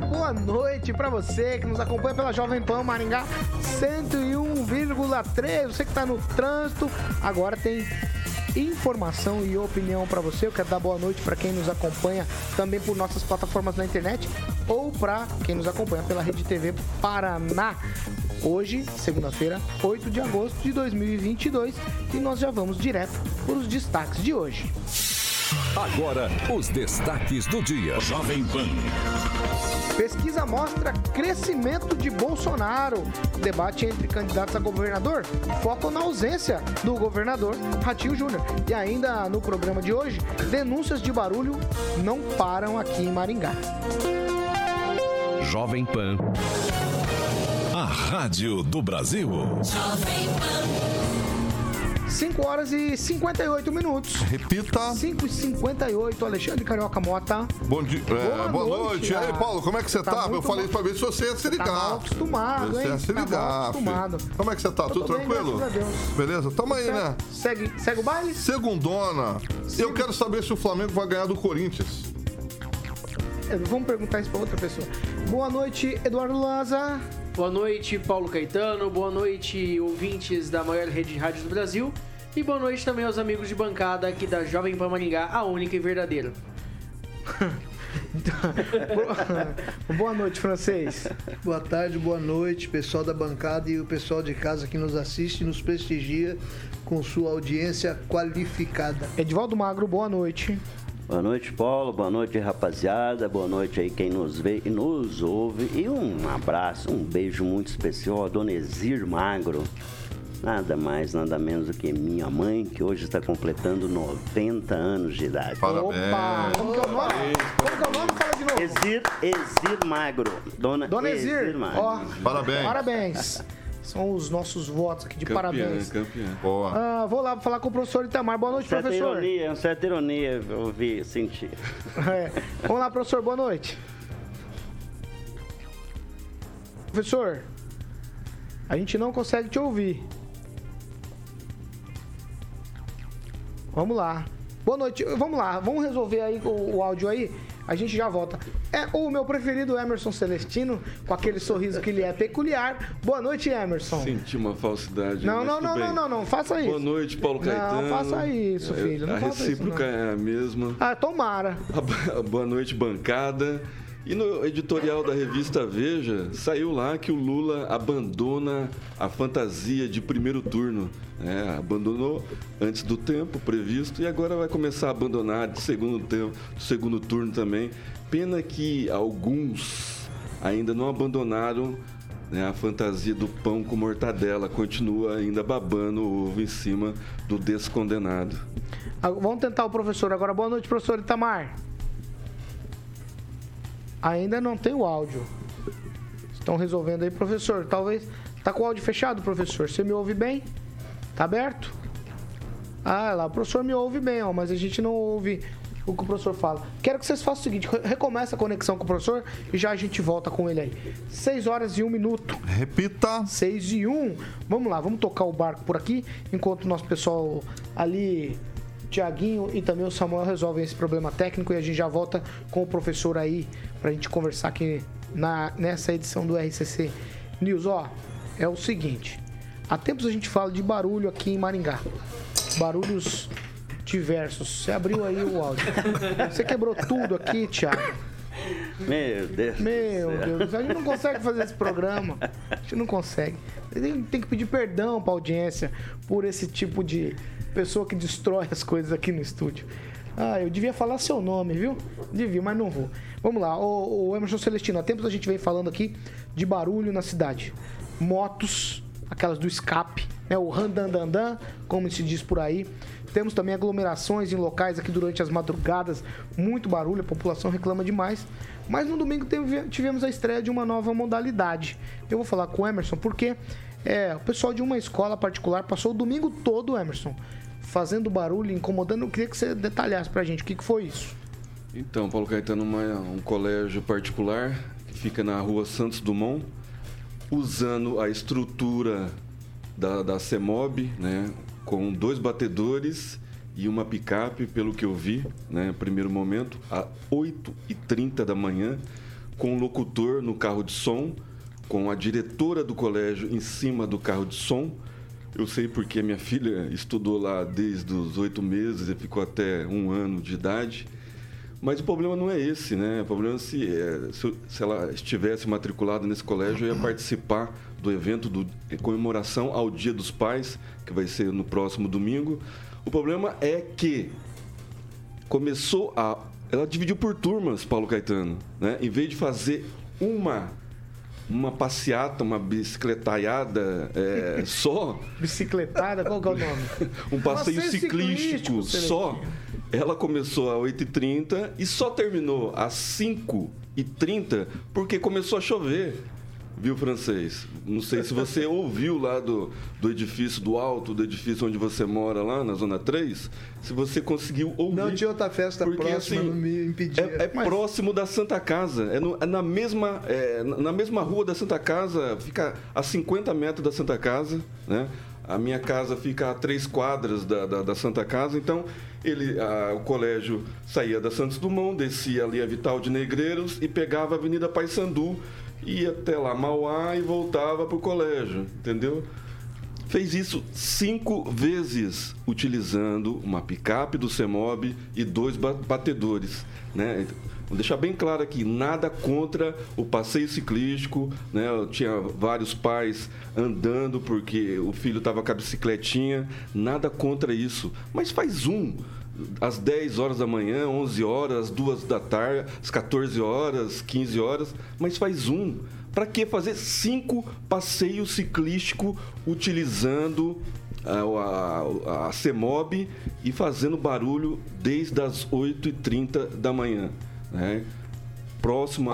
Boa noite para você que nos acompanha pela Jovem Pan Maringá 101,3. Você que está no trânsito, agora tem informação e opinião para você. Eu quero dar boa noite para quem nos acompanha também por nossas plataformas na internet ou para quem nos acompanha pela Rede TV Paraná. Hoje, segunda-feira, 8 de agosto de 2022, e nós já vamos direto para os destaques de hoje. Agora, os destaques do dia. Jovem Pan. Pesquisa mostra crescimento de Bolsonaro. Debate entre candidatos a governador foca na ausência do governador Ratinho Júnior. E ainda no programa de hoje, denúncias de barulho não param aqui em Maringá. Jovem Pan. A Rádio do Brasil. Jovem Pan. 5 horas e 58 minutos. Repita. 5 e 58, Alexandre Carioca Mota. Bom dia. É, boa, boa, noite. noite. E aí, Paulo, como é que você tá? tá? Eu falei pra ver se você ia se ligar. Tá mal acostumado, você hein? ia se ligar. Tá acostumado. Como é que você tá? Tudo bem, tranquilo? Beleza? Tamo aí, né? Segue, segue o baile? Segundona. Segue. Eu quero saber se o Flamengo vai ganhar do Corinthians. É, vamos perguntar isso pra outra pessoa. Boa noite, Eduardo Lanza. Boa noite, Paulo Caetano. Boa noite, ouvintes da maior rede de rádios do Brasil. E boa noite também aos amigos de bancada aqui da Jovem Pan Maringá, a única e verdadeira. boa noite, francês. Boa tarde, boa noite, pessoal da bancada e o pessoal de casa que nos assiste e nos prestigia com sua audiência qualificada. Edivaldo Magro, boa noite. Boa noite, Paulo. Boa noite, rapaziada. Boa noite aí quem nos vê e nos ouve. E um abraço, um beijo muito especial a Dona Exir Magro nada mais, nada menos do que minha mãe, que hoje está completando 90 anos de idade. Parabéns. Opa! Como que é o nome? Como que é o nome? Fala de novo. Exir, Exir Magro. Dona, Dona Exir. Exir Magro. Ó, parabéns. Parabéns. São os nossos votos aqui de campeã, parabéns. Campeã. Boa. Ah, vou lá falar com o professor Itamar. Boa noite, certa professor. Ironia, certa ironia, eu ouvi, senti. É. Vamos lá, professor, boa noite. Professor, a gente não consegue te ouvir. Vamos lá. Boa noite. Vamos lá, vamos resolver aí o, o áudio aí. A gente já volta. É o meu preferido Emerson Celestino, com aquele sorriso que ele é peculiar. Boa noite, Emerson. Senti uma falsidade. Não, não, não, não, não, não, faça isso. Boa noite, Paulo Caetano. Não, faça isso, filho. Não a recíproca isso, é a mesma. Ah, tomara. Boa noite, bancada. E no editorial da revista Veja, saiu lá que o Lula abandona a fantasia de primeiro turno. É, abandonou antes do tempo previsto e agora vai começar a abandonar de segundo tempo, segundo turno também. Pena que alguns ainda não abandonaram né, a fantasia do pão com mortadela, continua ainda babando o ovo em cima do descondenado. Ah, vamos tentar o professor agora. Boa noite, professor Itamar. Ainda não tem o áudio. Estão resolvendo aí, professor. Talvez. Tá com o áudio fechado, professor? Você me ouve bem? Tá aberto? Ah, lá, o professor me ouve bem, ó, mas a gente não ouve o que o professor fala. Quero que vocês façam o seguinte: recomeça a conexão com o professor e já a gente volta com ele aí. 6 horas e 1 minuto. Repita. 6 e 1. Vamos lá, vamos tocar o barco por aqui, enquanto o nosso pessoal ali Tiaguinho e também o Samuel resolvem esse problema técnico e a gente já volta com o professor aí pra gente conversar aqui na, nessa edição do RCC News. Ó, é o seguinte, há tempos a gente fala de barulho aqui em Maringá. Barulhos diversos. Você abriu aí o áudio. Você quebrou tudo aqui, Thiago. Meu Deus. Meu Deus, a gente não consegue fazer esse programa. A gente não consegue. Tem, tem que pedir perdão pra audiência por esse tipo de pessoa que destrói as coisas aqui no estúdio. Ah, eu devia falar seu nome, viu? Devia, mas não vou. Vamos lá, o, Emerson Celestino, há tempos a gente vem falando aqui de barulho na cidade. Motos, aquelas do escape, né? O randandandan, como se diz por aí. Temos também aglomerações em locais aqui durante as madrugadas, muito barulho, a população reclama demais. Mas no domingo tivemos a estreia de uma nova modalidade. Eu vou falar com o Emerson porque é, o pessoal de uma escola particular passou o domingo todo, Emerson, fazendo barulho, incomodando. Eu queria que você detalhasse pra gente o que, que foi isso. Então, Paulo Caetano, uma, um colégio particular que fica na rua Santos Dumont, usando a estrutura da, da CEMOB, né, com dois batedores e uma picape, pelo que eu vi, né, primeiro momento, às 8h30 da manhã, com um locutor no carro de som, com a diretora do colégio em cima do carro de som. Eu sei porque minha filha estudou lá desde os oito meses e ficou até um ano de idade. Mas o problema não é esse, né? O problema é se, é, se, se, ela estivesse matriculada nesse colégio, eu ia participar do evento de comemoração ao Dia dos Pais, que vai ser no próximo domingo. O problema é que começou a. Ela dividiu por turmas, Paulo Caetano, né? Em vez de fazer uma uma passeata, uma bicicletaiada é, só. Bicicletada? Qual é o nome? um passeio ciclístico, ciclístico só. Ela começou às 8h30 e só terminou às 5h30 porque começou a chover viu, francês? Não sei se você ouviu lá do, do edifício, do alto do edifício onde você mora, lá na Zona 3, se você conseguiu ouvir. Não tinha outra festa porque, próxima, assim, não me impedia. É, é Mas... próximo da Santa Casa, é, no, é na, mesma, é, na mesma rua da Santa Casa, fica a 50 metros da Santa Casa, né? A minha casa fica a três quadras da, da, da Santa Casa, então ele, a, o colégio saía da Santos Dumont, descia ali a Vital de Negreiros e pegava a Avenida Paissandu, ia até lá Mauá e voltava para o colégio, entendeu? Fez isso cinco vezes, utilizando uma picape do CEMOB e dois batedores. Né? Vou deixar bem claro aqui, nada contra o passeio ciclístico, né? Eu tinha vários pais andando porque o filho estava com a bicicletinha, nada contra isso. Mas faz um, às 10 horas da manhã, 11 horas, às 2 da tarde, às 14 horas, 15 horas, mas faz um. Para que fazer cinco passeios ciclísticos utilizando a, a, a CEMOB e fazendo barulho desde as 8h30 da manhã? Né? Próximo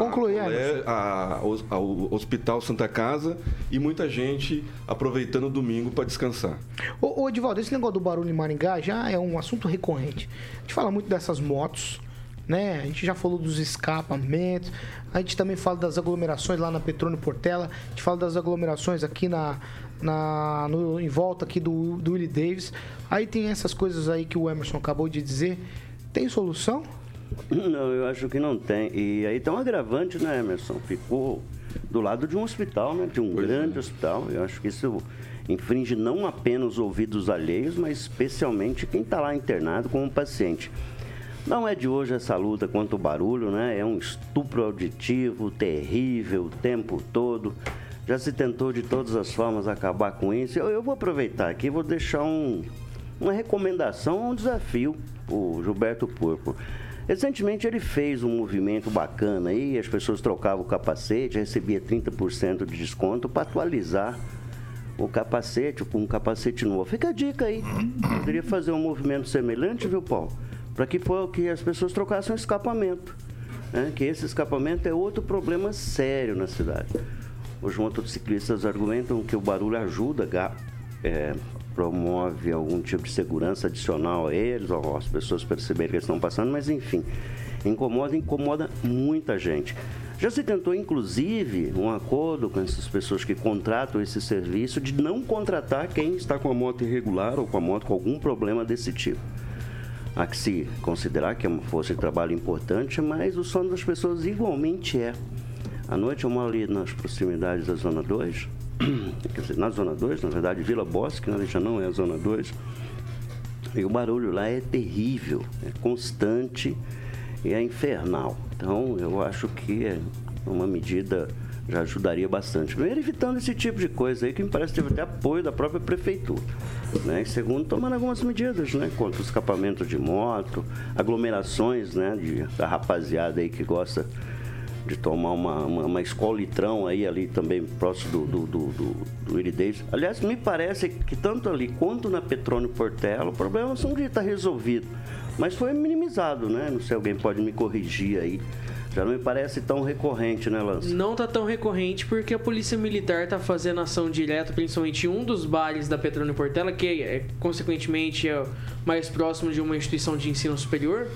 ao Hospital Santa Casa e muita gente aproveitando o domingo para descansar. Ô, ô Edivaldo, esse negócio do barulho em Maringá já é um assunto recorrente. A gente fala muito dessas motos, né? A gente já falou dos escapamentos, a gente também fala das aglomerações lá na Petrônio Portela, a gente fala das aglomerações aqui na, na no, em volta aqui do, do Willie Davis. Aí tem essas coisas aí que o Emerson acabou de dizer. Tem solução? Não, eu acho que não tem. E aí tem um agravante, né, Emerson? Ficou do lado de um hospital, né? De um pois grande é. hospital. Eu acho que isso infringe não apenas os ouvidos alheios, mas especialmente quem está lá internado como paciente. Não é de hoje essa luta contra o barulho, né? É um estupro auditivo terrível o tempo todo. Já se tentou de todas as formas acabar com isso. Eu, eu vou aproveitar aqui e vou deixar um, uma recomendação, um desafio o Gilberto Purpo. Recentemente ele fez um movimento bacana aí, as pessoas trocavam o capacete, recebia 30% de desconto para atualizar o capacete com um capacete novo. Fica a dica aí. Poderia fazer um movimento semelhante, viu, Paulo? Para que, que as pessoas trocassem o escapamento. Né? Que esse escapamento é outro problema sério na cidade. Os motociclistas argumentam que o barulho ajuda é, promove algum tipo de segurança adicional a eles, ou as pessoas perceberem que eles estão passando, mas enfim, incomoda, incomoda muita gente. Já se tentou, inclusive, um acordo com essas pessoas que contratam esse serviço de não contratar quem está com a moto irregular ou com a moto com algum problema desse tipo. Há que se considerar que é uma força de trabalho importante, mas o sono das pessoas igualmente é. À noite eu moro ali nas proximidades da Zona 2, na Zona 2, na verdade, Vila Bosque, né, já não é a Zona 2. E o barulho lá é terrível, é constante e é infernal. Então, eu acho que é uma medida já ajudaria bastante. Primeiro, evitando esse tipo de coisa aí, que me parece que teve até apoio da própria prefeitura. Né? E segundo, tomando algumas medidas, né? Contra o escapamento de moto, aglomerações, né? De, da rapaziada aí que gosta de tomar uma, uma, uma escola litrão aí ali também próximo do, do, do, do, Iridez. Aliás, me parece que tanto ali quanto na Petrônio Portela, o problema são de estar resolvido. Mas foi minimizado, né? Não sei, alguém pode me corrigir aí. Já não me parece tão recorrente, né, Lance? Não tá tão recorrente porque a Polícia Militar tá fazendo ação direta, principalmente em um dos bares da Petrônio Portela, que é, consequentemente é mais próximo de uma instituição de ensino superior.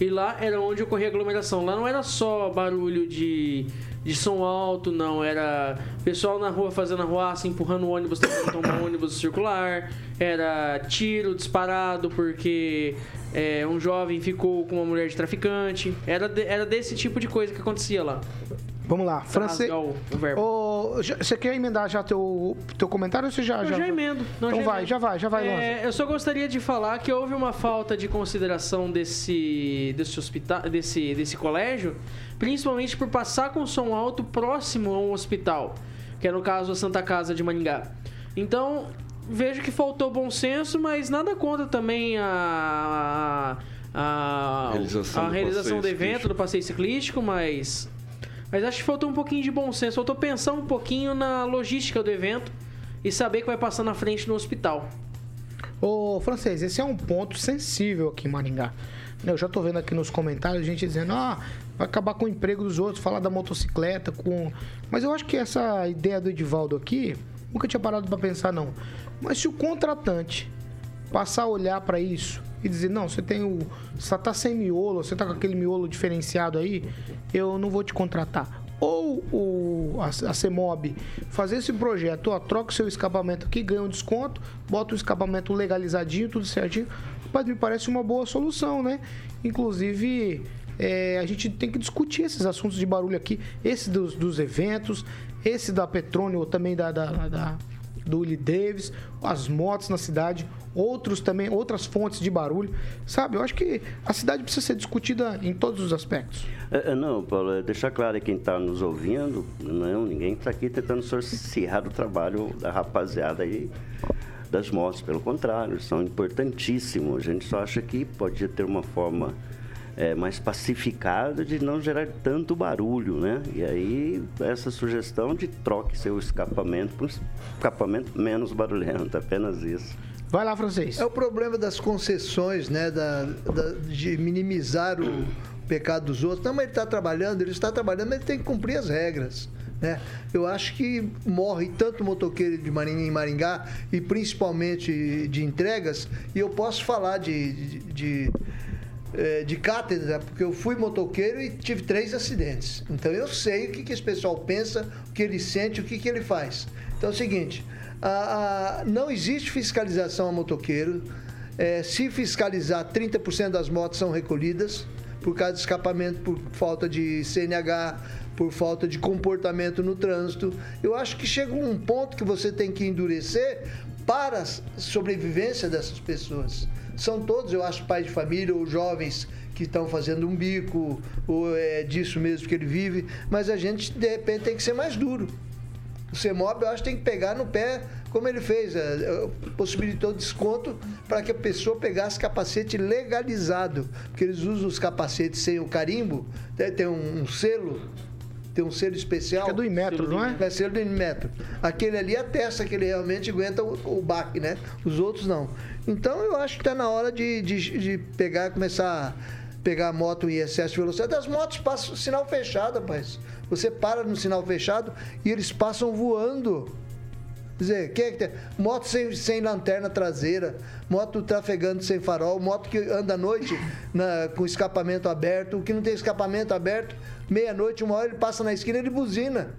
E lá era onde ocorria aglomeração. Lá não era só barulho de, de som alto, não. Era pessoal na rua fazendo arruaça, empurrando o ônibus, tentando tomar ônibus circular. Era tiro disparado porque é, um jovem ficou com uma mulher de traficante. Era, de, era desse tipo de coisa que acontecia lá. Vamos lá, francês. você quer emendar já teu, teu comentário ou você já. Eu já, já emendo. Não, então já vai, emendo. já vai, já vai, é, Eu só gostaria de falar que houve uma falta de consideração desse, desse hospital, desse, desse colégio, principalmente por passar com som alto próximo a um hospital, que é no caso a Santa Casa de Maningá. Então, vejo que faltou bom senso, mas nada contra também a. A, a realização, a realização do, do evento, do passeio ciclístico, mas mas acho que faltou um pouquinho de bom senso. Faltou pensar um pouquinho na logística do evento e saber que vai passar na frente no hospital. Ô, francês, esse é um ponto sensível aqui em Maringá. Eu já tô vendo aqui nos comentários gente dizendo, ah, vai acabar com o emprego dos outros, falar da motocicleta, com. Mas eu acho que essa ideia do Edivaldo aqui, nunca tinha parado para pensar, não. Mas se o contratante passar a olhar para isso e dizer, não, você tem o. Você tá sem miolo, você tá com aquele miolo diferenciado aí, eu não vou te contratar. Ou o, a, a CEMOB fazer esse projeto, ó, troca o seu escapamento aqui, ganha um desconto, bota o escapamento legalizadinho, tudo certinho. Mas me parece uma boa solução, né? Inclusive, é, a gente tem que discutir esses assuntos de barulho aqui, esse dos, dos eventos, esse da Petrônio, também da, da, da do Willie Davis, as motos na cidade, outros também, outras fontes de barulho, sabe? Eu acho que a cidade precisa ser discutida em todos os aspectos. É, é não, Paulo, é deixar claro quem está nos ouvindo, não, ninguém está aqui tentando sorciar o trabalho da rapaziada aí das motos, pelo contrário, são importantíssimos. A gente só acha que pode ter uma forma é, mais pacificada de não gerar tanto barulho, né? E aí essa sugestão de troque seu escapamento por um escapamento menos barulhento, apenas isso. Vai lá, francês. É o problema das concessões, né? Da, da de minimizar o pecado dos outros. Não, mas ele está trabalhando, ele está trabalhando, mas ele tem que cumprir as regras. Né? Eu acho que morre tanto motoqueiro de Maringá em Maringá e principalmente de entregas, e eu posso falar de, de, de de cátedra, porque eu fui motoqueiro e tive três acidentes. Então eu sei o que, que esse pessoal pensa, o que ele sente, o que, que ele faz. Então é o seguinte: a, a, não existe fiscalização a motoqueiro. É, se fiscalizar, 30% das motos são recolhidas por causa de escapamento, por falta de CNH, por falta de comportamento no trânsito. Eu acho que chega um ponto que você tem que endurecer para a sobrevivência dessas pessoas são todos, eu acho, pais de família ou jovens que estão fazendo um bico, ou é disso mesmo que ele vive, mas a gente, de repente, tem que ser mais duro. O CEMOB, eu acho, tem que pegar no pé, como ele fez, é, é, possibilitou desconto para que a pessoa pegasse capacete legalizado, porque eles usam os capacetes sem o carimbo, né, tem um, um selo tem um selo especial. Acho que é do Inmetro, não é? É selo do Inmetro. Aquele ali atesta que ele realmente aguenta o, o baque, né? Os outros não. Então eu acho que está na hora de, de, de pegar, começar a pegar a moto em excesso de velocidade. As motos passam sinal fechado, rapaz. Você para no sinal fechado e eles passam voando. Quer dizer, quem é que tem? Moto sem, sem lanterna traseira, moto trafegando sem farol, moto que anda à noite na, com escapamento aberto, o que não tem escapamento aberto, meia-noite, uma hora ele passa na esquina e ele buzina.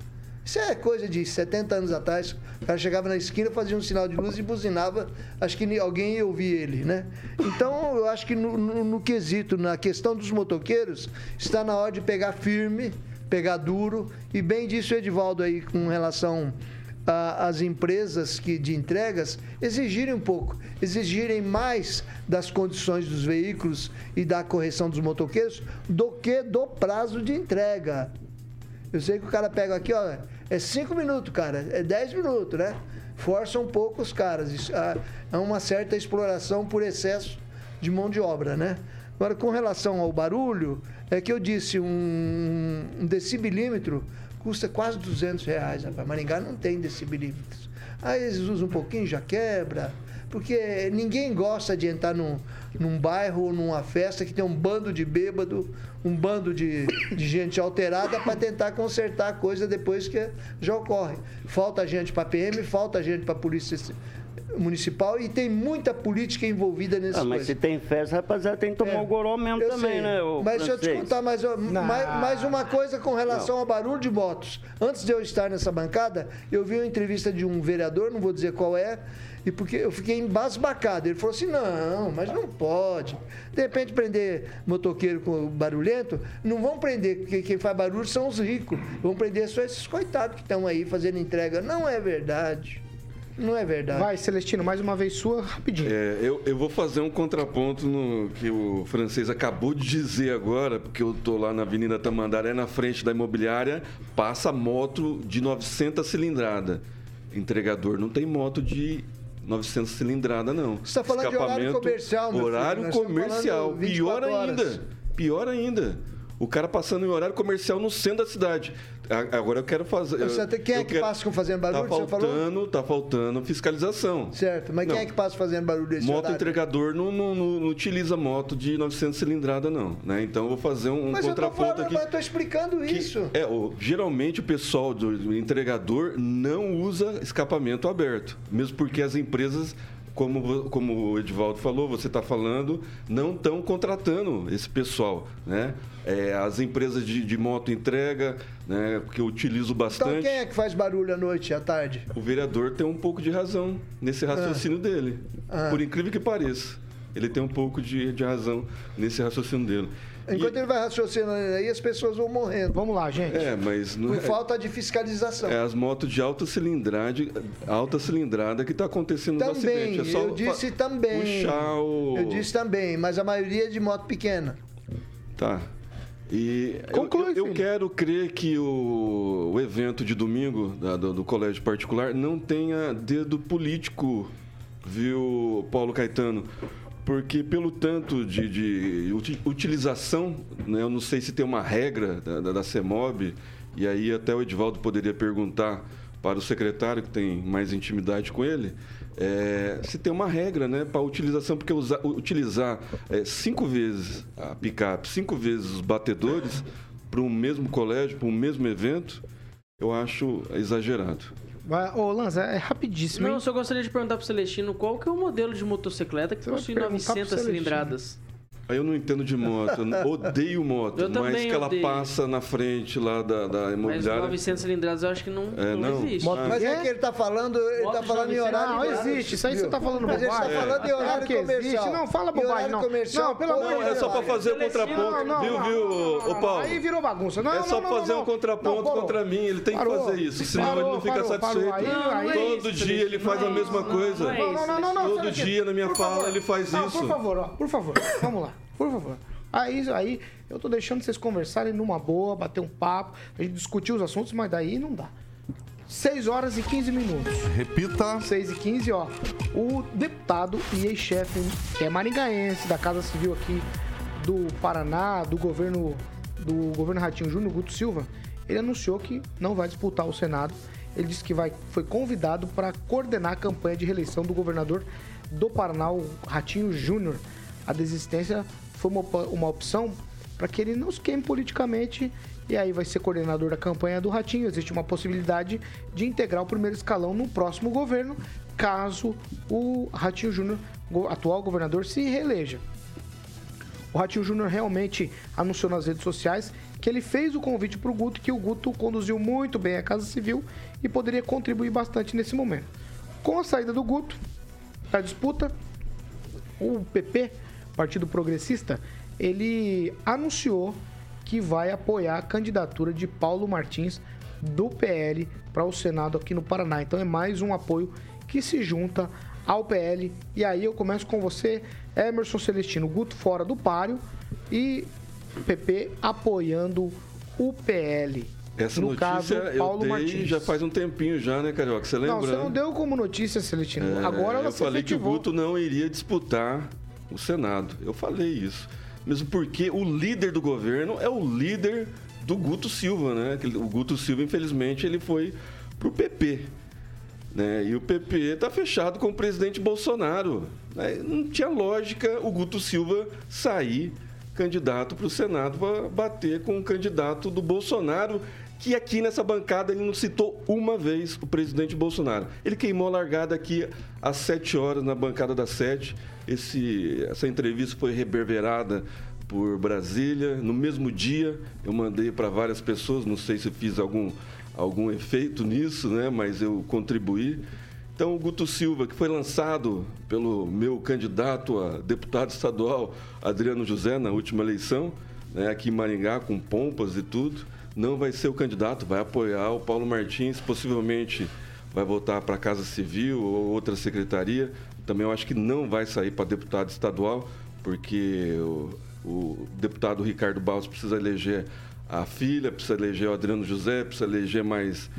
Isso é coisa de 70 anos atrás. O cara chegava na esquina, fazia um sinal de luz e buzinava. Acho que alguém ia ouvir ele, né? Então, eu acho que no, no, no quesito, na questão dos motoqueiros, está na hora de pegar firme, pegar duro. E bem disse o Edivaldo aí com relação as empresas que, de entregas exigirem um pouco, exigirem mais das condições dos veículos e da correção dos motoqueiros do que do prazo de entrega. Eu sei que o cara pega aqui, ó, é cinco minutos, cara, é 10 minutos, né? Força um pouco os caras. Ah, é uma certa exploração por excesso de mão de obra, né? Agora, com relação ao barulho, é que eu disse, um, um decibilímetro custa quase 200 reais, rapaz. Maringá não tem decibilímetros. Aí eles usam um pouquinho, já quebra. Porque ninguém gosta de entrar num, num bairro ou numa festa que tem um bando de bêbado, um bando de, de gente alterada para tentar consertar a coisa depois que já ocorre. Falta gente para PM, falta gente para polícia municipal e tem muita política envolvida nesse ah, mas se tem festa, rapaziada, tem que tomar é, o goró mesmo também, sei. né? mas deixa eu te contar mais, mais, mais, uma coisa com relação não. ao barulho de motos. Antes de eu estar nessa bancada, eu vi uma entrevista de um vereador, não vou dizer qual é, e porque eu fiquei embasbacado. Ele falou assim: não, mas não pode. De repente, prender motoqueiro com barulhento, não vão prender, porque quem faz barulho são os ricos. Vão prender só esses coitados que estão aí fazendo entrega. Não é verdade. Não é verdade. Vai, Celestino, mais uma vez sua, rapidinho. É, eu, eu vou fazer um contraponto no que o francês acabou de dizer agora, porque eu tô lá na Avenida Tamandaré, na frente da imobiliária, passa moto de 900 cilindrada. Entregador não tem moto de 900 cilindrada, não. Você está falando de horário comercial, meu Horário filho. comercial. Pior ainda. Pior ainda. O cara passando em horário comercial no centro da cidade. Agora eu quero fazer. Você, quem é que quero, passa com fazendo barulho? Tá faltando, tá faltando fiscalização. Certo, mas não. quem é que passa fazendo barulho desse Moto horário? entregador não, não, não, utiliza moto de 900 cilindrada, não. Né? Então eu vou fazer um mas contraponto eu falando, aqui. Mas eu tô explicando que, isso. É, o, geralmente o pessoal do entregador não usa escapamento aberto, mesmo porque as empresas como, como o Edvaldo falou, você está falando, não estão contratando esse pessoal, né? É, as empresas de, de moto entrega, né? Porque eu utilizo bastante. Então quem é que faz barulho à noite e à tarde? O vereador tem um pouco de razão nesse raciocínio ah. dele. Ah. Por incrível que pareça. Ele tem um pouco de, de razão nesse raciocínio dele. Enquanto e... ele vai raciocinando aí, as pessoas vão morrendo. Vamos lá, gente. É, mas não Por é... falta de fiscalização. É as motos de alta cilindrada, alta cilindrada que está acontecendo também, no acidente. É só eu disse também. Puxar o... Eu disse também, mas a maioria é de moto pequena. Tá. E Conclui, eu, eu, quero crer que o, o evento de domingo da, do, do, colégio particular não tenha dedo político, viu, Paulo Caetano? Porque pelo tanto de, de utilização, né, eu não sei se tem uma regra da, da, da CEMOB, e aí até o Edvaldo poderia perguntar para o secretário, que tem mais intimidade com ele, é, se tem uma regra né, para utilização, porque usar, utilizar é, cinco vezes a picape, cinco vezes os batedores para um mesmo colégio, para um mesmo evento, eu acho exagerado. Ô, Lanza, é rapidíssimo. Não, hein? eu só gostaria de perguntar pro Celestino qual que é o modelo de motocicleta que Você possui 900 cilindradas. Eu não entendo de moto, eu odeio moto, eu mas que ela odeio. passa na frente lá da, da imobiliária. Mas 900 cilindradas eu acho que não, é, não, não, existe. Moto, mas é que ele tá falando, ele moto tá falando em horário. Não, existe, isso aí você tá falando bobagem. Mas ele tá falando em horário é. comercial. Não, fala bobagem, não. Comercial, não, pelo amor de Deus. É só pra fazer o contraponto, viu, viu, ô Paulo? Aí virou bagunça. Não, é só fazer um contraponto contra mim, ele tem que fazer isso, senão ele não fica satisfeito. Todo dia ele faz a mesma coisa. Não, não, não. Todo dia na minha fala ele faz isso. Por favor, por favor, vamos lá, por favor. Aí, aí eu tô deixando vocês conversarem numa boa, bater um papo, a gente discutir os assuntos, mas daí não dá. 6 horas e 15 minutos. Repita. 6 e 15, ó. O deputado e ex-chefe, que é maringaense, da Casa Civil aqui do Paraná, do governo do governo Ratinho Júnior, Guto Silva, ele anunciou que não vai disputar o Senado. Ele disse que vai, foi convidado para coordenar a campanha de reeleição do governador do Paraná, o Ratinho Júnior. A desistência foi uma, uma opção para que ele não se queime politicamente e aí vai ser coordenador da campanha do Ratinho. Existe uma possibilidade de integrar o primeiro escalão no próximo governo, caso o Ratinho Júnior, atual governador, se reeleja. O Ratinho Júnior realmente anunciou nas redes sociais que ele fez o convite para o Guto, que o Guto conduziu muito bem a Casa Civil e poderia contribuir bastante nesse momento. Com a saída do Guto da disputa, o PP Partido Progressista, ele anunciou que vai apoiar a candidatura de Paulo Martins do PL para o Senado aqui no Paraná. Então é mais um apoio que se junta ao PL. E aí eu começo com você, Emerson Celestino, Guto fora do páreo e PP apoiando o PL. Essa no notícia caso, Paulo eu dei Martins. já faz um tempinho já, né, Carioca? Você lembra? Não, você não deu como notícia, Celestino. É, Agora ela eu falei que o efetivou. Guto não iria disputar o Senado. Eu falei isso. Mesmo porque o líder do governo é o líder do Guto Silva, né? O Guto Silva, infelizmente, ele foi pro PP. Né? E o PP está fechado com o presidente Bolsonaro. né? Não tinha lógica o Guto Silva sair candidato para o Senado para bater com o candidato do Bolsonaro, que aqui nessa bancada ele não citou uma vez o presidente Bolsonaro. Ele queimou a largada aqui às 7 horas na bancada das 7. Esse, essa entrevista foi reverberada por Brasília. No mesmo dia, eu mandei para várias pessoas, não sei se fiz algum, algum efeito nisso, né? mas eu contribuí. Então, o Guto Silva, que foi lançado pelo meu candidato a deputado estadual, Adriano José, na última eleição, né, aqui em Maringá, com pompas e tudo, não vai ser o candidato, vai apoiar o Paulo Martins, possivelmente vai voltar para a Casa Civil ou outra secretaria. Também eu acho que não vai sair para deputado estadual, porque o, o deputado Ricardo Barros precisa eleger a filha, precisa eleger o Adriano José, precisa eleger mais,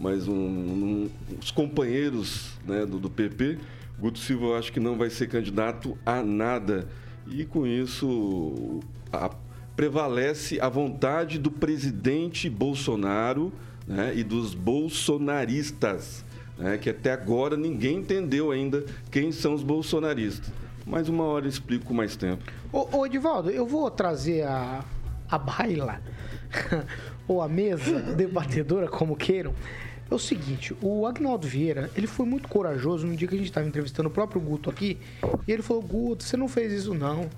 mais um, um- os companheiros né, do, do PP. Guto Silva eu acho que não vai ser candidato a nada. E com isso a- prevalece a vontade do presidente Bolsonaro né, e dos bolsonaristas, né, que até agora ninguém entendeu ainda quem são os bolsonaristas. Mas uma hora eu explico com mais tempo. Ô, ô Edivaldo, eu vou trazer a, a baila, ou a mesa debatedora, como queiram. É o seguinte, o Agnaldo Vieira, ele foi muito corajoso no dia que a gente estava entrevistando o próprio Guto aqui, e ele falou, Guto, você não fez isso não.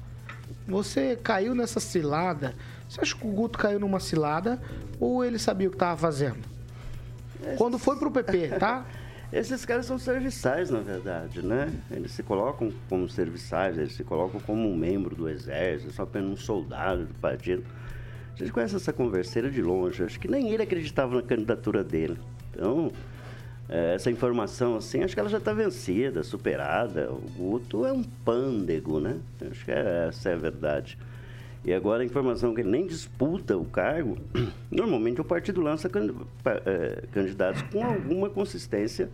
Você caiu nessa cilada. Você acha que o Guto caiu numa cilada ou ele sabia o que estava fazendo? Quando foi pro PP, tá? Esses caras são serviçais, na verdade, né? Eles se colocam como serviçais, eles se colocam como um membro do exército, só apenas um soldado do partido. A gente conhece essa converseira de longe, acho que nem ele acreditava na candidatura dele. Então, essa informação, assim, acho que ela já está vencida, superada. O Guto é um pândego, né? Acho que é- essa é a verdade. E agora a informação que ele nem disputa o cargo, normalmente o partido lança eh, candidatos com alguma consistência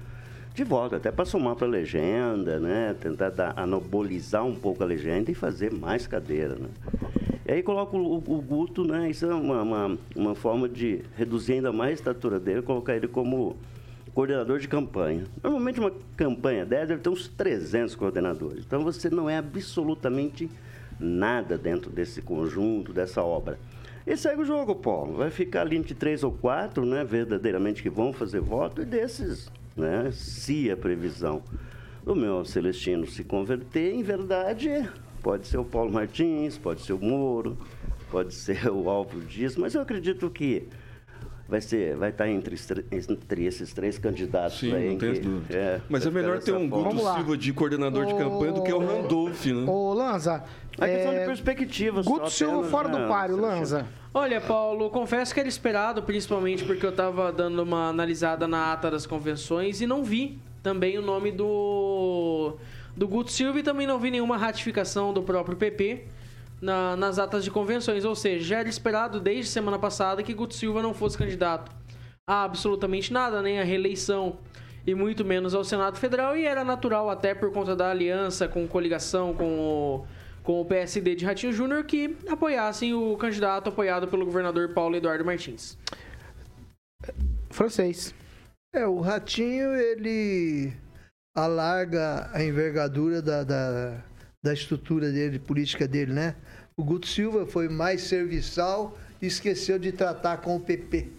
de voto, até para somar para a legenda, né? Tentar dar, anabolizar um pouco a legenda e fazer mais cadeira, né? E aí coloca o, o Guto, né? Isso é uma, uma, uma forma de reduzir ainda mais a estatura dele, colocar ele como coordenador de campanha. Normalmente uma campanha dessa deve ter uns 300 coordenadores. Então você não é absolutamente nada dentro desse conjunto, dessa obra. E segue o jogo, Paulo. Vai ficar ali entre três ou quatro, né, verdadeiramente que vão fazer voto, e desses, né, se a previsão do meu Celestino se converter, em verdade, pode ser o Paulo Martins, pode ser o Moro, pode ser o Álvaro Dias, mas eu acredito que vai ser, vai estar entre, estre- entre esses três candidatos Sim, aí. não tenho que- dúvida. é, Mas é melhor ter um. Guto. Silva de coordenador de campanha do que o Randolph, né? Ô, Lanza. A questão é, de perspectiva só Guto Silva fora né, do páreo? Lanza. Olha, Paulo, confesso que era esperado, principalmente porque eu tava dando uma analisada na ata das convenções e não vi também o nome do, do Guto Silva e também não vi nenhuma ratificação do próprio PP na- nas atas de convenções. Ou seja, já era esperado desde semana passada que Guto Silva não fosse candidato a absolutamente nada, nem a reeleição e muito menos ao Senado Federal, e era natural até por conta da aliança com coligação com o, com o PSD de Ratinho Júnior que apoiassem o candidato apoiado pelo governador Paulo Eduardo Martins. Francês. É, o Ratinho, ele alarga a envergadura da, da, da estrutura dele, política dele, né? O Guto Silva foi mais serviçal e esqueceu de tratar com o PP,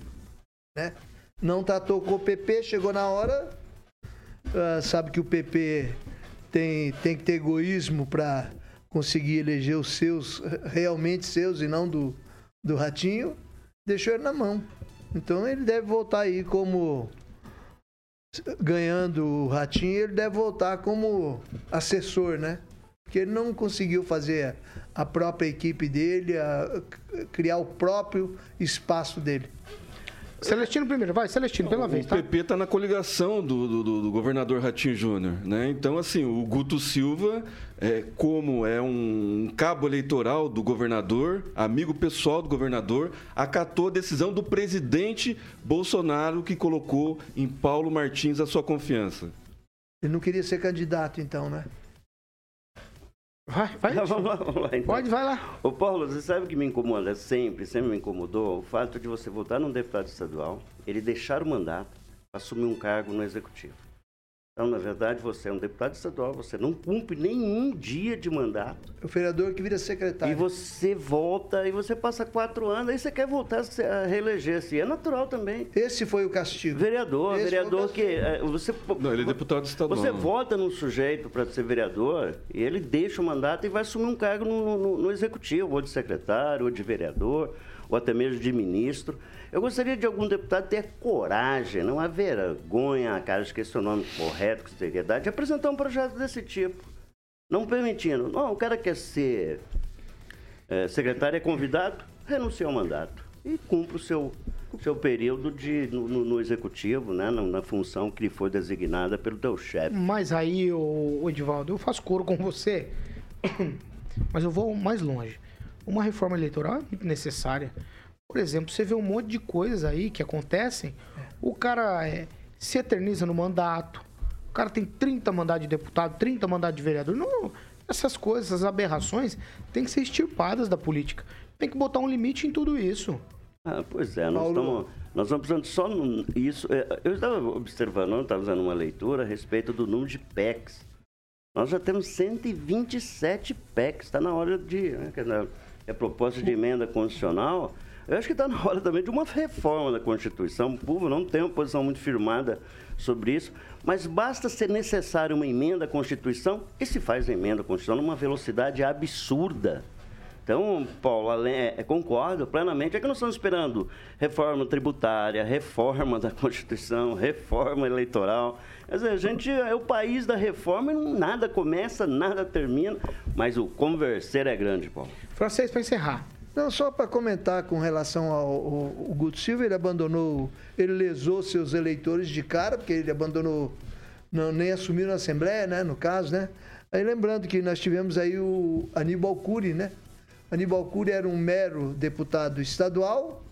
né? Não tratou com o PP, chegou na hora, ah, sabe que o PP tem, tem que ter egoísmo para conseguir eleger os seus, realmente seus e não do, do Ratinho, deixou ele na mão. Então ele deve voltar aí como ganhando o Ratinho, ele deve voltar como assessor, né? Porque ele não conseguiu fazer a própria equipe dele, a- criar o próprio espaço dele. Celestino primeiro, vai, Celestino, pela o vez, tá? O PP está na coligação do, do, do, governador Ratinho Júnior, né? Então, assim, o Guto Silva, é, como é um cabo eleitoral do governador, amigo pessoal do governador, acatou a decisão do presidente Bolsonaro que colocou em Paulo Martins a sua confiança. Ele não queria ser candidato, então, né? Vai, vai. vamos lá, vamos lá, então. Pode, vai lá. Ô Paulo, você sabe o que me incomoda sempre, sempre me incomodou? O fato de você votar num deputado estadual, ele deixar o mandato, assumir um cargo no executivo. Então, na verdade, você é um deputado estadual, você não cumpre nenhum dia de mandato. É o vereador que vira secretário. E você volta, e você passa quatro anos, aí você quer voltar a reeleger-se. É natural também. Esse foi o castigo. Vereador, Esse vereador que. É, você, não, ele é deputado estadual. Você vota num sujeito para ser vereador, e ele deixa o mandato e vai assumir um cargo no, no, no executivo, ou de secretário, ou de vereador, ou até mesmo de ministro. Eu gostaria de algum deputado ter coragem, não a vergonha, cara, esqueci o nome correto, com seriedade, de apresentar um projeto desse tipo. Não permitindo. Não, o cara quer ser é, secretário, é convidado, renuncia ao mandato e cumpre o seu, seu período de, no, no executivo, né, na, na, função que lhe foi designada pelo teu chefe. Mas aí, o Edivaldo, eu faço coro com você, mas eu vou mais longe. Uma reforma eleitoral é muito necessária. Por exemplo, você vê um monte de coisas aí que acontecem, o cara é, se eterniza no mandato, o cara tem 30 mandatos de deputado, 30 mandatos de vereador. Não, essas coisas, essas aberrações, têm que ser extirpadas da política. Tem que botar um limite em tudo isso. Ah, pois é, nós estamos, nós estamos precisando só isso. É, eu estava observando, estava fazendo uma leitura a respeito do número de PECs. Nós já temos 127 PECs, está na hora de. Né, é proposta de emenda constitucional eu acho que está na hora também de uma reforma da Constituição. O povo não tem uma posição muito firmada sobre isso, mas basta ser necessária uma emenda à Constituição e se faz a emenda à Constituição numa velocidade absurda. Então, Paulo, é, concordo plenamente. É que nós estamos esperando reforma tributária, reforma da Constituição, reforma eleitoral. Quer dizer, a gente é o país da reforma e nada começa, nada termina, mas o converser é grande, Paulo. Francês, para encerrar. Não, só para comentar com relação ao, ao, ao Guto Silva, ele abandonou, ele lesou seus eleitores de cara, porque ele abandonou, não, nem assumiu na Assembleia, né, no caso, né? Aí lembrando que nós tivemos aí o Aníbal Cury, né? Aníbal Cury era um mero deputado estadual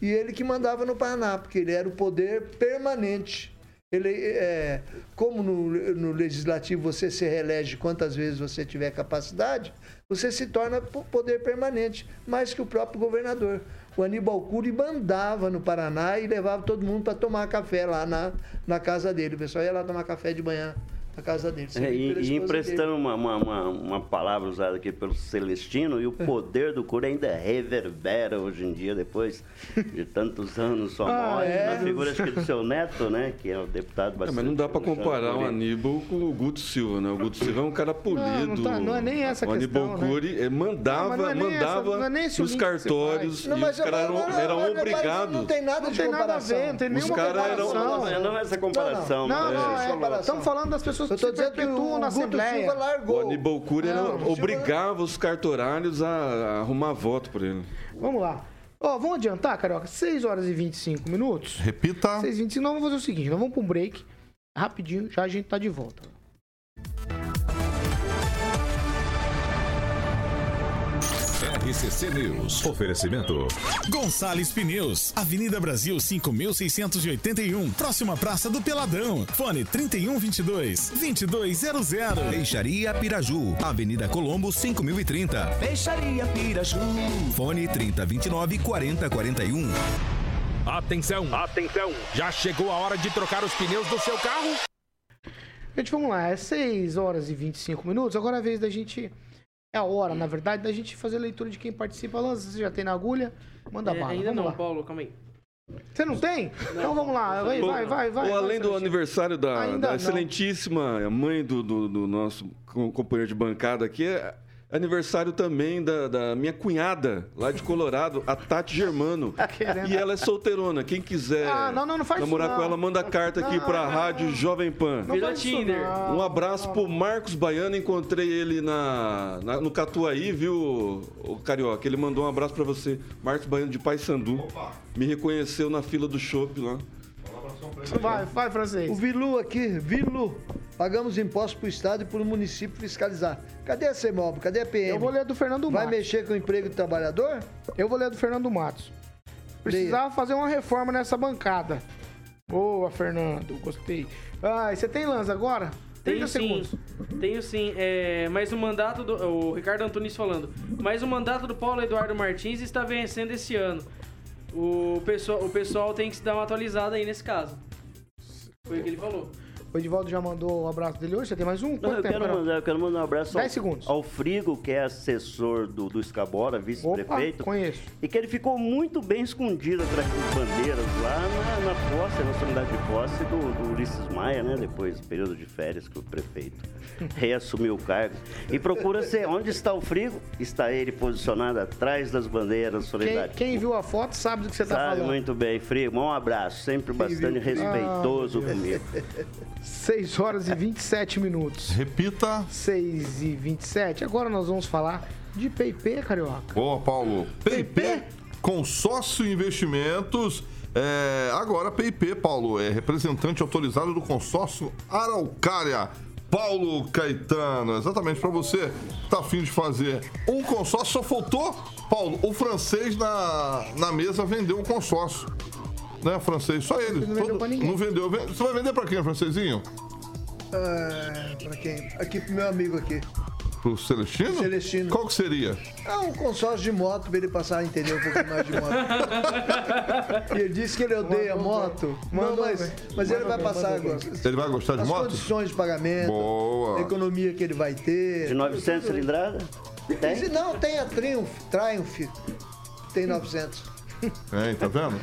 e ele que mandava no Paraná, porque ele era o poder permanente. Ele, é, como no, no legislativo você se reelege quantas vezes você tiver capacidade, você se torna poder permanente, mais que o próprio governador. O Aníbal Cury mandava no Paraná e levava todo mundo para tomar café lá na, na casa dele. O pessoal ia lá tomar café de manhã na casa dele. É, e, e emprestando uma, uma, uma, palavra usada aqui pelo Celestino, e o é. poder do cura ainda reverbera hoje em dia, depois de tantos anos só ah, morre. É. Na figura acho que do seu neto, né? Que é o deputado bastante. É, mas não dá para comparar o Aníbal com o Guto Silva, né? O Guto Silva é um cara polido. Não, não, tá, não é nem essa o questão. O Aníbal Cury né? mandava, não, é mandava essa, nos cartórios e os caras eram, eram obrigados. Não tem nada de comparação. Não tem nada a ver, não tem nenhuma comparação. Eram, não, é essa comparação. Não, não, Estamos falando das pessoas que se perpetuam o na Assembleia. O Aníbal Cury não, obrigava os cartorários a, a arrumar voto por ele. Vamos lá. Ó, vamos adiantar, Carioca? 6 horas e 25 minutos. Repita. 6 e 25. Nós vamos fazer o seguinte, nós vamos para um break. Rapidinho, já a gente tá de volta. RCC News. Oferecimento. Gonçalves Pneus, Avenida Brasil 5681, próxima Praça do Peladão. Fone 3122 2200. Peixaria Piraju, Avenida Colombo 5030. Peixaria Piraju. Fone 3029 4041. Atenção, atenção! Já chegou a hora de trocar os pneus do seu carro? Gente, vamos lá, é 6 horas e 25 minutos. Agora é a vez da gente é a hora, na verdade, da gente fazer leitura de quem participa. Lança, você já tem na agulha? Manda é, bala. Ainda vamos não, lá. Paulo, calma aí. Você não tem? Não. Então vamos lá, vai, vai, vai. vai Ou além do aniversário da, da excelentíssima mãe do, do, do, nosso companheiro de bancada aqui, é, Aniversário também da, da minha cunhada, lá de Colorado, a Tati Germano. querendo. E ela é solteirona. Quem quiser Ah, não, não, não faz namorar isso, com ela, manda carta aqui Não, pra não, Rádio Jovem Pan. Isso, Tinder. não. Um abraço pro Marcos Baiano, encontrei ele na, na- no Catuaí, viu, o Carioca? Ele mandou um abraço pra você. Marcos Baiano de Paysandu. Me reconheceu na fila do shopping lá. Vai, vai, francês. O Vilu aqui, Vilu. Pagamos impostos pro Estado e pro município fiscalizar. Cadê a CEMOB? Cadê a PM? Eu vou ler do Fernando Vai Matos. mexer com o emprego do trabalhador? Eu vou ler do Fernando Matos. Precisava fazer uma reforma nessa bancada. Boa, Fernando. Gostei. Ah, e você tem lança agora? 30 Tenho sim, segundos. tenho sim. É, mas o mandato do. O Ricardo Antunes falando. Mas o mandato do Paulo Eduardo Martins está vencendo esse ano. O pessoal, o pessoal tem que se dar uma atualizada aí nesse caso. Foi o que ele falou. O Edivaldo já mandou o abraço dele hoje. Você tem mais um? Não, eu, tempo, quero mandar, eu quero mandar um abraço ao, segundos. ao Frigo, que é assessor do, do Escabora, vice-prefeito. conheço. E que ele ficou muito bem escondido atrás das bandeiras lá na, na posse, na solenidade de posse do, do Ulisses Maia, né? Depois do período de férias que o prefeito reassumiu o cargo. E procura ser onde está o Frigo, está ele posicionado atrás das bandeiras da Quem, solenidade. quem viu a foto sabe do que você tá Sabe falando. muito bem, Frigo. Um abraço, sempre bastante respeitoso Ah, comigo. 6 horas e 27 minutos. Repita. 6 e 27. Agora nós vamos falar de PIP, Carioca. Boa, Paulo. PIP? Consórcio Investimentos. É, agora, PIP, Paulo, é representante autorizado do consórcio Araucária. Paulo Caetano, exatamente para você que tá afim de fazer um consórcio, só faltou, Paulo, o francês na, na mesa vendeu um consórcio. Né, francês? Só ele. Não vendeu pra ninguém. Não vendeu. Você vai vender para quem, francesinho? Ah, pra quem? Aqui pro meu amigo aqui. Pro Celestino? Celestino. Qual que seria? É um consórcio de moto pra ele passar a entender um pouquinho mais de moto. e ele disse que ele odeia Mandou moto. bem. Não, Mandou mas, bem. mas ele Mandou vai bem, passar agora. Ele vai gostar de As moto? condições de pagamento, Boa. a economia que ele vai ter. De 900 cilindrada? Se Tem? não, tem a Triumph, Triumph. Tem 900. É, tá vendo?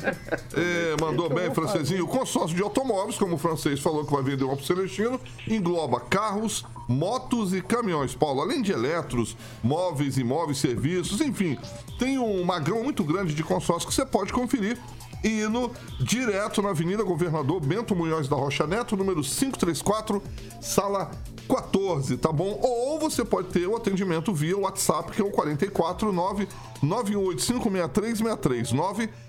Mandou bem, francesinho. O consórcio de automóveis, como o francês falou que vai vender um pro Celestino, engloba carros, motos e caminhões, Paulo. Além de eletros, móveis, imóveis, serviços, enfim. Tem uma gama muito grande de consórcios que você pode conferir indo direto na Avenida Governador Bento Munhoz da Rocha Neto, número 534, sala 14, tá bom? Ou você pode ter o atendimento via WhatsApp, que é o 449 9185363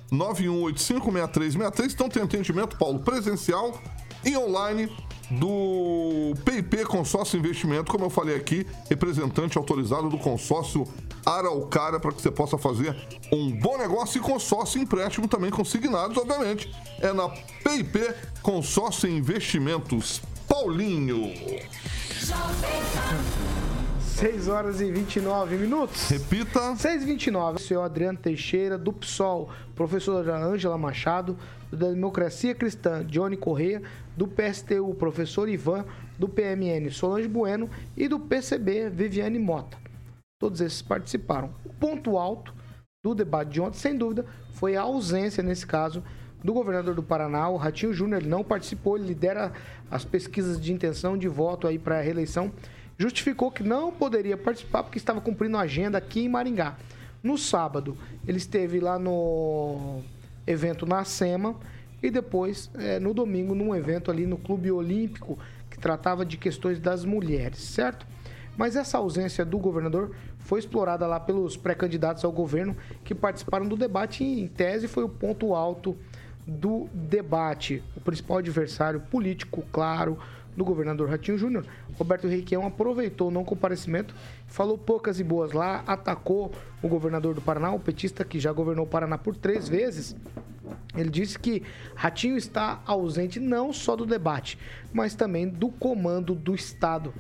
991856363. Então tem atendimento, Paulo, presencial e online do PIP Consórcio Investimento, como eu falei aqui, representante autorizado do consórcio Araucária para que você possa fazer um bom negócio e consórcio empréstimo também consignados, obviamente. É na PIP Consórcio Investimentos. Paulinho. 6 horas e 29 minutos. Repita. 6 e 29. O senhor Adriano Teixeira, do PSOL, professora Ângela Machado, da Democracia Cristã, Johnny Correia, do PSTU, professor Ivan, do PMN, Solange Bueno e do PCB, Viviane Mota. Todos esses participaram. O ponto alto do debate de ontem, sem dúvida, foi a ausência, nesse caso, do governador do Paraná, o Ratinho Júnior. Não participou, ele lidera as pesquisas de intenção de voto aí para a reeleição. Justificou que não poderia participar porque estava cumprindo a agenda aqui em Maringá. No sábado, ele esteve lá no evento na SEMA e depois, eh, no domingo, num evento ali no Clube Olímpico que tratava de questões das mulheres, certo? Mas essa ausência do governador foi explorada lá pelos pré-candidatos ao governo que participaram do debate e, em tese, foi o ponto alto do debate. O principal adversário político, claro, do governador Ratinho Júnior, Roberto Requião, aproveitou o não comparecimento, falou poucas e boas lá, atacou o governador do Paraná, o petista que já governou o Paraná por três vezes. Ele disse que Ratinho está ausente não só do debate, mas também do comando do Estado.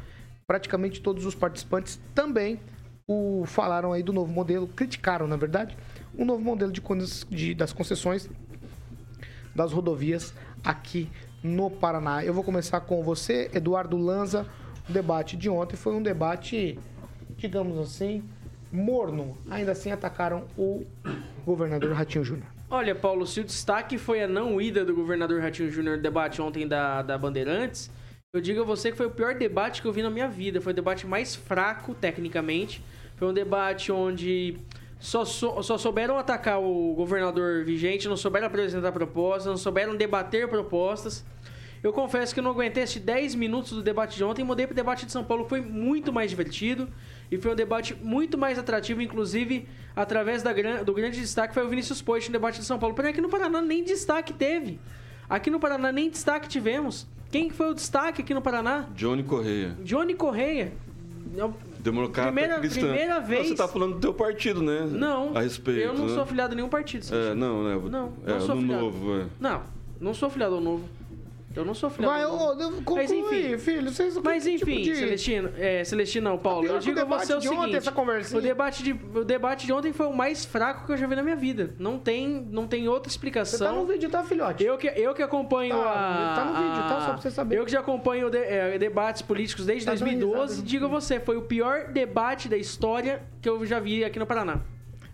Praticamente todos os participantes também o falaram aí do novo modelo, criticaram, na verdade, o novo modelo de, de, das concessões das rodovias aqui no Paraná. Eu vou começar com você, Eduardo Lanza. O debate de ontem foi um debate, digamos assim, morno. Ainda assim atacaram o governador Ratinho Júnior. Olha, Paulo, se o destaque foi a não ida do governador Ratinho Júnior no debate ontem da, da Bandeirantes, eu digo a você que foi o pior debate que eu vi na minha vida. Foi o debate mais fraco, tecnicamente. Foi Foi um debate onde só, só, só souberam atacar o governador vigente, não souberam apresentar propostas, não souberam debater propostas. Eu confesso que eu não aguentei esses 10 minutos do debate de ontem e mudei para o debate de São Paulo, que foi muito mais divertido e foi um debate muito mais atrativo, inclusive através da, do grande destaque foi o Vinícius Poit no debate de São Paulo. Porém, aqui no Paraná nem destaque teve. Aqui no Paraná nem destaque tivemos. Quem foi o destaque aqui no Paraná? Johnny Correia. Johnny Correia. Democrata primeira, cristã. Primeira vez. Não, você está falando do teu partido, né? Não. A respeito. Eu não né? sou afiliado a nenhum partido. É, não, né? Não, é, não sou no afiliado. novo, é. Não, não sou afiliado ao novo. Eu não sou afiliado Vai, novo. ô, conclui, Mas enfim. filho. Vocês, Mas enfim, tipo de- Celestino, é, Celestino não, Paulo, eu o digo a você o de ontem, seguinte, essa conversinha. o debate, de, o debate de ontem foi o mais fraco que eu já vi na minha vida. Não tem, não tem outra Você explicação. tá no vídeo, tá, filhote? Eu que, eu que acompanho Tá, a. tá no vídeo, tá? Só pra você saber. Eu que já acompanho de- é, debates políticos desde Tá dando 2012, risada. digo a você, foi o pior debate da história que eu já vi aqui no Paraná.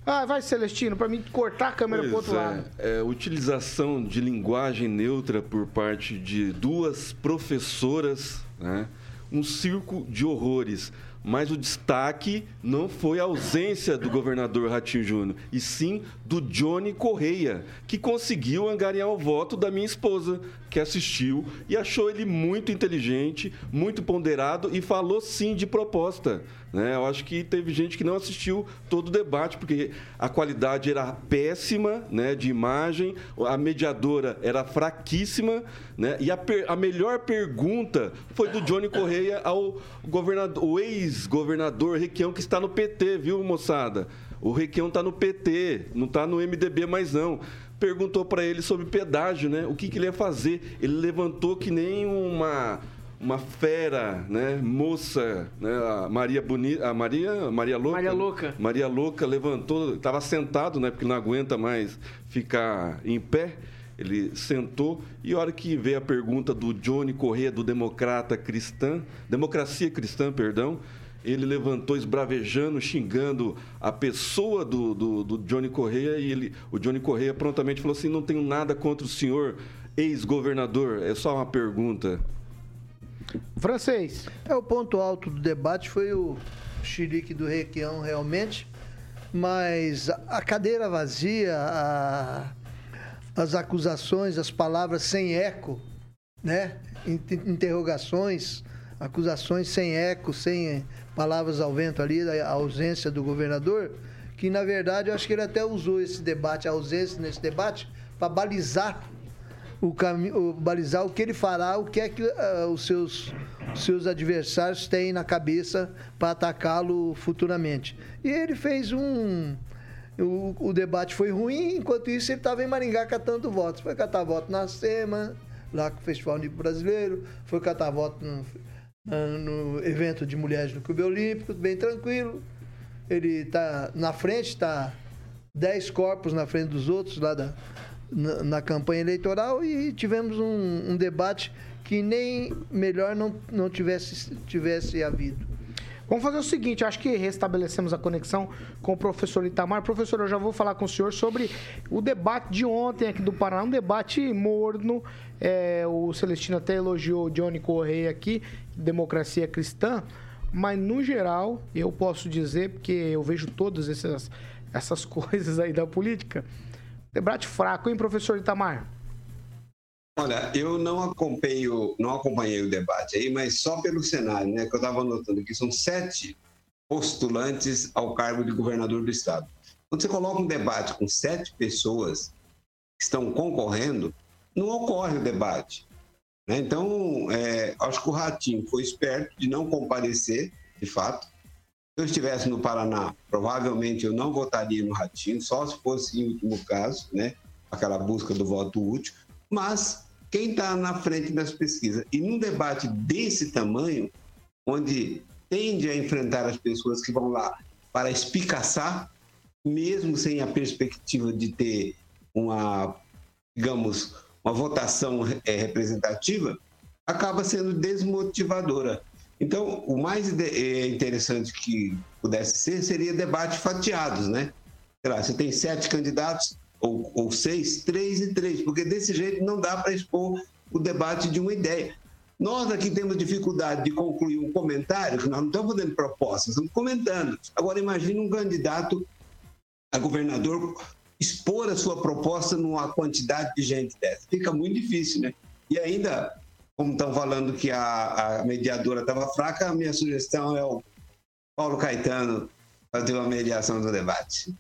Ah, vai, Celestino, pra mim cortar a câmera pro Pois outro é, lado. é, utilização de linguagem neutra por parte de duas professoras, né? um circo de horrores. Mas o destaque não foi a ausência do governador Ratinho Júnior, e sim do Johnny Correia, que conseguiu angariar o voto da minha esposa, que assistiu e achou ele muito inteligente, muito ponderado e falou sim de proposta. Né? Eu acho que teve gente que não assistiu todo o debate, porque a qualidade era péssima né, de imagem, a mediadora era fraquíssima, né? e a, a melhor pergunta foi do Johnny Correia ao governador, ex-governador Requião, que está no PT, viu, moçada? O Requião está no PT, não está no MDB mais não. Perguntou para ele sobre pedágio, né? O que, que ele ia fazer? Ele levantou que nem uma uma fera, né, moça, né, a Maria Bonita, a Maria, Maria Louca. Maria? Louca. Maria Louca levantou, estava sentado, né, porque não aguenta mais ficar em pé. Ele sentou e a hora que veio a pergunta do Johnny Corrêa, do Democrata Cristã, Democracia Cristã, perdão, ele levantou esbravejando, xingando a pessoa do, do, do Johnny Correia e ele, o Johnny Correia prontamente falou assim, não tenho nada contra o senhor ex-governador, é só uma pergunta. Francês. É, o ponto alto do debate foi o xerique do Requião, realmente. Mas a- cadeira vazia, a- as acusações, as palavras sem eco, né? Inter- Interrogações, acusações sem eco, sem palavras ao vento ali, a ausência do governador, que na verdade eu acho que ele até usou esse debate, a ausência nesse debate, para balizar o caminho, balizar o que ele fará, o que é que ah, os seus, seus adversários têm na cabeça para atacá-lo futuramente. E ele fez um. O, o debate foi ruim, enquanto isso ele estava em Maringá catando votos. Foi catar voto na SEMA, lá com o Festival Unido Brasileiro, foi catar voto no, no evento de mulheres no Clube Olímpico, bem tranquilo. Ele está na frente, está 10 corpos na frente dos outros lá da, na, na campanha eleitoral e tivemos um, um debate que nem melhor não, não tivesse, tivesse havido. Vamos fazer o seguinte, acho que restabelecemos a conexão com o professor Itamar. Professor, eu já vou falar com o senhor sobre o debate de ontem aqui do Paraná, um debate morno. É, o Celestino até elogiou o Johnny Correia aqui, democracia cristã, mas no geral, eu posso dizer, porque eu vejo todas essas, essas coisas aí da política, debate fraco, hein, professor Itamar? Olha, eu não acompanho, não acompanhei o debate aí, mas só pelo cenário, né? Que eu estava anotando aqui, são sete postulantes ao cargo de governador do estado. Quando você coloca um debate com sete pessoas que estão concorrendo, não ocorre o debate. né? Então, é, acho que o Ratinho foi esperto de não comparecer, de fato. Se eu estivesse no Paraná, provavelmente eu não votaria no Ratinho, só se fosse em último caso, né? Aquela busca do voto útil. Mas quem está na frente das pesquisas? E num debate desse tamanho, onde tende a enfrentar as pessoas que vão lá para espicaçar, mesmo sem a perspectiva de ter uma, digamos, uma votação eh, representativa, acaba sendo desmotivadora. Então, o mais eh, interessante que pudesse ser seria debate fatiados, né? Sei lá, você tem sete candidatos, ou, ou seis, três e três, porque desse jeito não dá para expor o debate de uma ideia. Nós aqui temos dificuldade de concluir um comentário, nós não estamos fazendo propostas, estamos comentando. Agora, imagine um candidato a governador expor a sua proposta numa quantidade de gente dessa. Fica muito difícil, né? E ainda, como estão falando que a, a mediadora estava fraca, a minha sugestão é o Paulo Caetano fazer uma mediação do debate.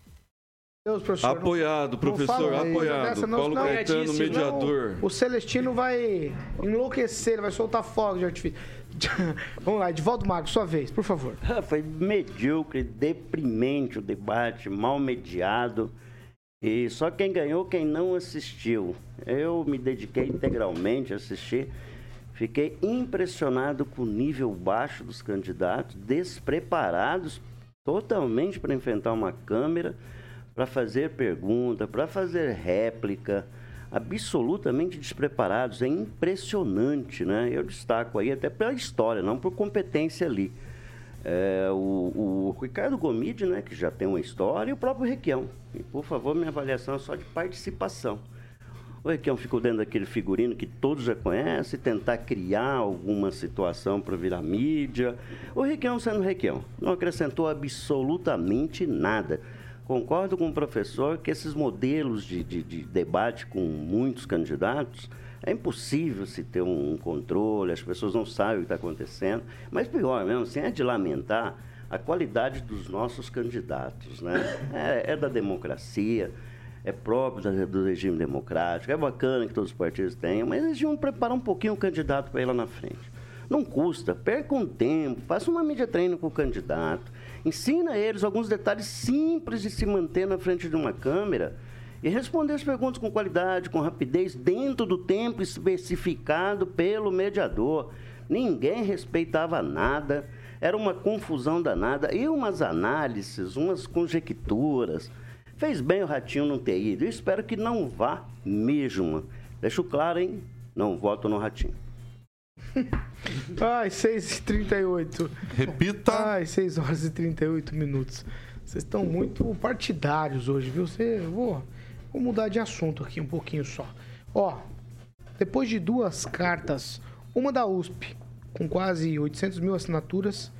Deus, professor, Apoiado, professor, fala aí, apoiado. dessa não, Paulo não, Caetano, não, mediador. O Celestino vai enlouquecer, ele vai soltar fogos de artifício. Vamos lá, Edivaldo Marcos, sua vez, por favor. Ah, Foi medíocre, deprimente o debate, mal mediado. E só quem ganhou, quem não assistiu. Eu me dediquei integralmente a assistir. Fiquei impressionado com o nível baixo dos candidatos, despreparados totalmente para enfrentar uma câmera, para fazer pergunta, para fazer réplica. Absolutamente despreparados. É impressionante, né? Eu destaco aí até pela história, não por competência ali. É, o, o Ricardo Gomide, né, que já tem uma história, e o próprio Requião. E, por favor, minha avaliação é só de participação. O Requião ficou dentro daquele figurino que todos já conhecem, tentar criar alguma situação para virar mídia. O Requião sendo Requião, não acrescentou absolutamente nada. Concordo com o professor que esses modelos de, de, de debate com muitos candidatos é impossível se ter um controle, as pessoas não sabem o que está acontecendo. Mas pior mesmo, assim, é de lamentar a qualidade dos nossos candidatos. Né? É, é da democracia, é próprio da- do regime democrático, é bacana que todos os partidos tenham, mas eles deviam preparar um pouquinho o candidato para ir lá na frente. Não custa, perca um tempo, faça uma mídia treino com o candidato, ensina eles alguns detalhes simples de se manter na frente de uma câmera e responder as perguntas com qualidade, com rapidez, dentro do tempo especificado pelo mediador. Ninguém respeitava nada, era uma confusão danada e umas análises, umas conjecturas. Fez bem o Ratinho não ter ido. Eu espero que não vá mesmo. Deixo claro, hein? Não voto no Ratinho. Ai, 6h38. Repita. Ai, 6 horas e 38 minutos. Vocês estão muito partidários hoje, viu? Você, vou, vou mudar de assunto aqui um pouquinho só. Ó, depois de duas cartas, uma da USP, com quase 800 mil assinaturas,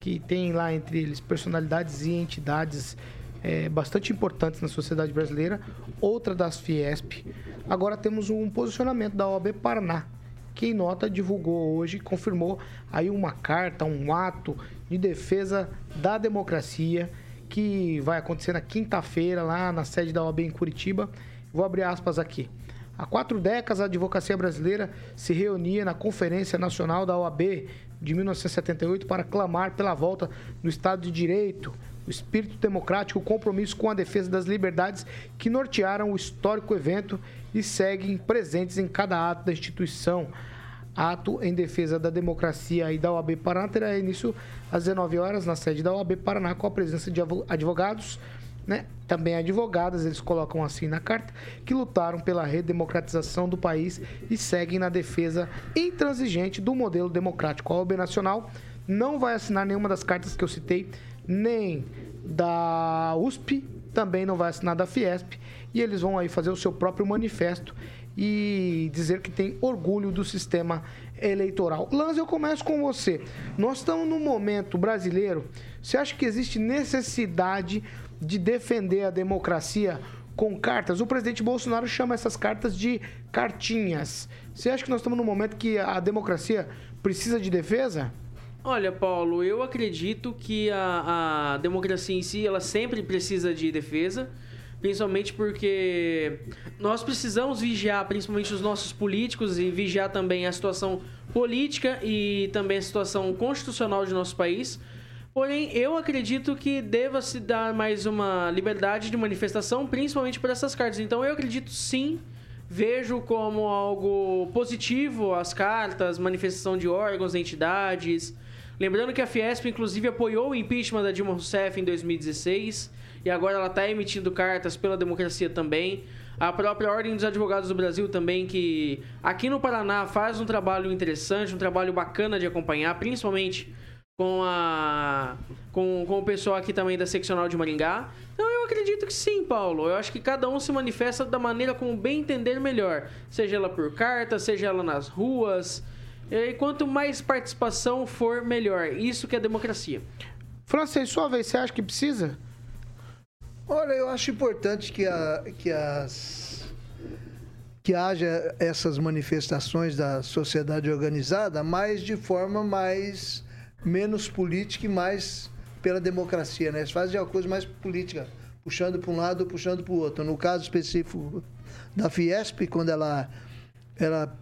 que tem lá entre eles personalidades e entidades é, bastante importantes na sociedade brasileira, outra das Fiesp. Agora temos um posicionamento da OAB Paraná, que em nota divulgou hoje, confirmou aí uma carta, um ato de defesa da democracia que vai acontecer na quinta-feira lá na sede da OAB em Curitiba. Vou abrir aspas aqui. Há quatro décadas, a advocacia brasileira se reunia na Conferência Nacional da OAB de 1978 para clamar pela volta do Estado de Direito, o espírito democrático, o compromisso com a defesa das liberdades que nortearam o histórico evento e seguem presentes em cada ato da instituição. Ato em defesa da democracia e da OAB Paraná terá início às 19 horas na sede da OAB Paraná com a presença de advogados, né? também advogadas, eles colocam assim na carta, que lutaram pela redemocratização do país e seguem na defesa intransigente do modelo democrático. A OAB Nacional não vai assinar nenhuma das cartas que eu citei, nem da USP, também não vai assinar da Fiesp, e eles vão aí fazer o seu próprio manifesto e dizer que tem orgulho do sistema eleitoral. Lanz, eu começo com você. Nós estamos num momento brasileiro, você acha que existe necessidade de defender a democracia com cartas? O presidente Bolsonaro chama essas cartas de cartinhas. Você acha que nós estamos num momento que a democracia precisa de defesa? Olha, Paulo, eu acredito que a, a democracia em si, ela sempre precisa de defesa, principalmente porque nós precisamos vigiar, principalmente os nossos políticos, e vigiar também a situação política e também a situação constitucional de nosso país. Porém, eu acredito que deva se dar mais uma liberdade de manifestação, principalmente por essas cartas. Então, eu acredito sim, vejo como algo positivo as cartas, manifestação de órgãos, entidades. Lembrando que a Fiesp, inclusive, apoiou o impeachment da Dilma Rousseff em 2016 e agora ela está emitindo cartas pela democracia também. A própria Ordem dos Advogados do Brasil também, que aqui no Paraná faz um trabalho interessante, um trabalho bacana de acompanhar, principalmente com a com, com o pessoal aqui também da seccional de Maringá. Então eu acredito que sim, Paulo. Eu acho que cada um se manifesta da maneira como bem entender melhor, seja ela por carta, seja ela nas ruas. E quanto mais participação for, melhor. Isso que é democracia. Francês, sua vez, você acha que precisa? Olha, eu acho importante que, a, que as que haja essas manifestações da sociedade organizada, mas de forma mais menos política e mais pela democracia, né? Eles fazem uma coisa mais política, puxando para um lado, puxando para o outro. No caso específico da Fiesp, quando ela era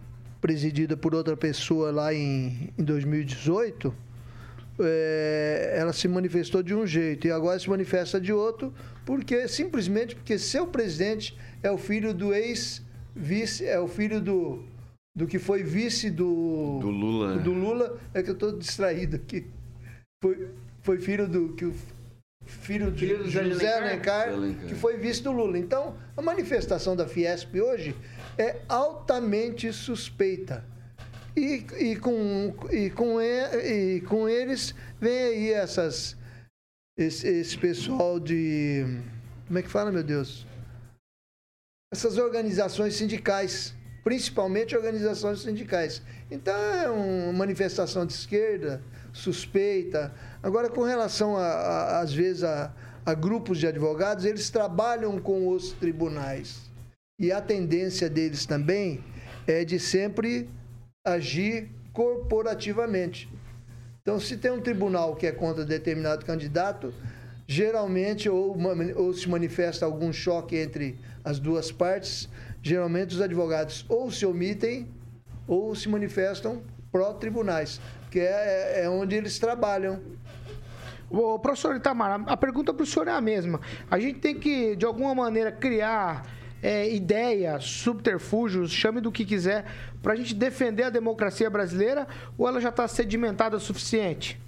presidida por outra pessoa lá em, em 2018, é, ela se manifestou de um jeito e agora se manifesta de outro, porque simplesmente porque seu presidente é o filho do ex-vice, é o filho do, do que foi vice do, Do Lula. do Lula. É que eu estou distraído aqui. Foi, foi filho do que o filho de Filho do José Alencar? Alencar. que foi vice do Lula. Então, a manifestação da Fiesp hoje é altamente suspeita. E, e, com, e, com, e, com eles vem aí essas, esse, esse pessoal de. Como é que fala, meu Deus? Essas organizações sindicais, principalmente organizações sindicais. Então é uma manifestação de esquerda, suspeita. Agora, com relação, a, a- às vezes, a, a grupos de advogados, eles trabalham com os tribunais. E a tendência deles também é de sempre agir corporativamente. Então, se tem um tribunal que é contra determinado candidato, geralmente, ou, ou se manifesta algum choque entre as duas partes, geralmente os advogados ou se omitem ou se manifestam pró-tribunais, que é, é onde eles trabalham. Ô, professor Itamar, a pergunta para o senhor é a mesma. A gente tem que, de alguma maneira, criar é, ideias, subterfúgios, chame do que quiser, para a gente defender a democracia brasileira ou ela já está sedimentada o suficiente?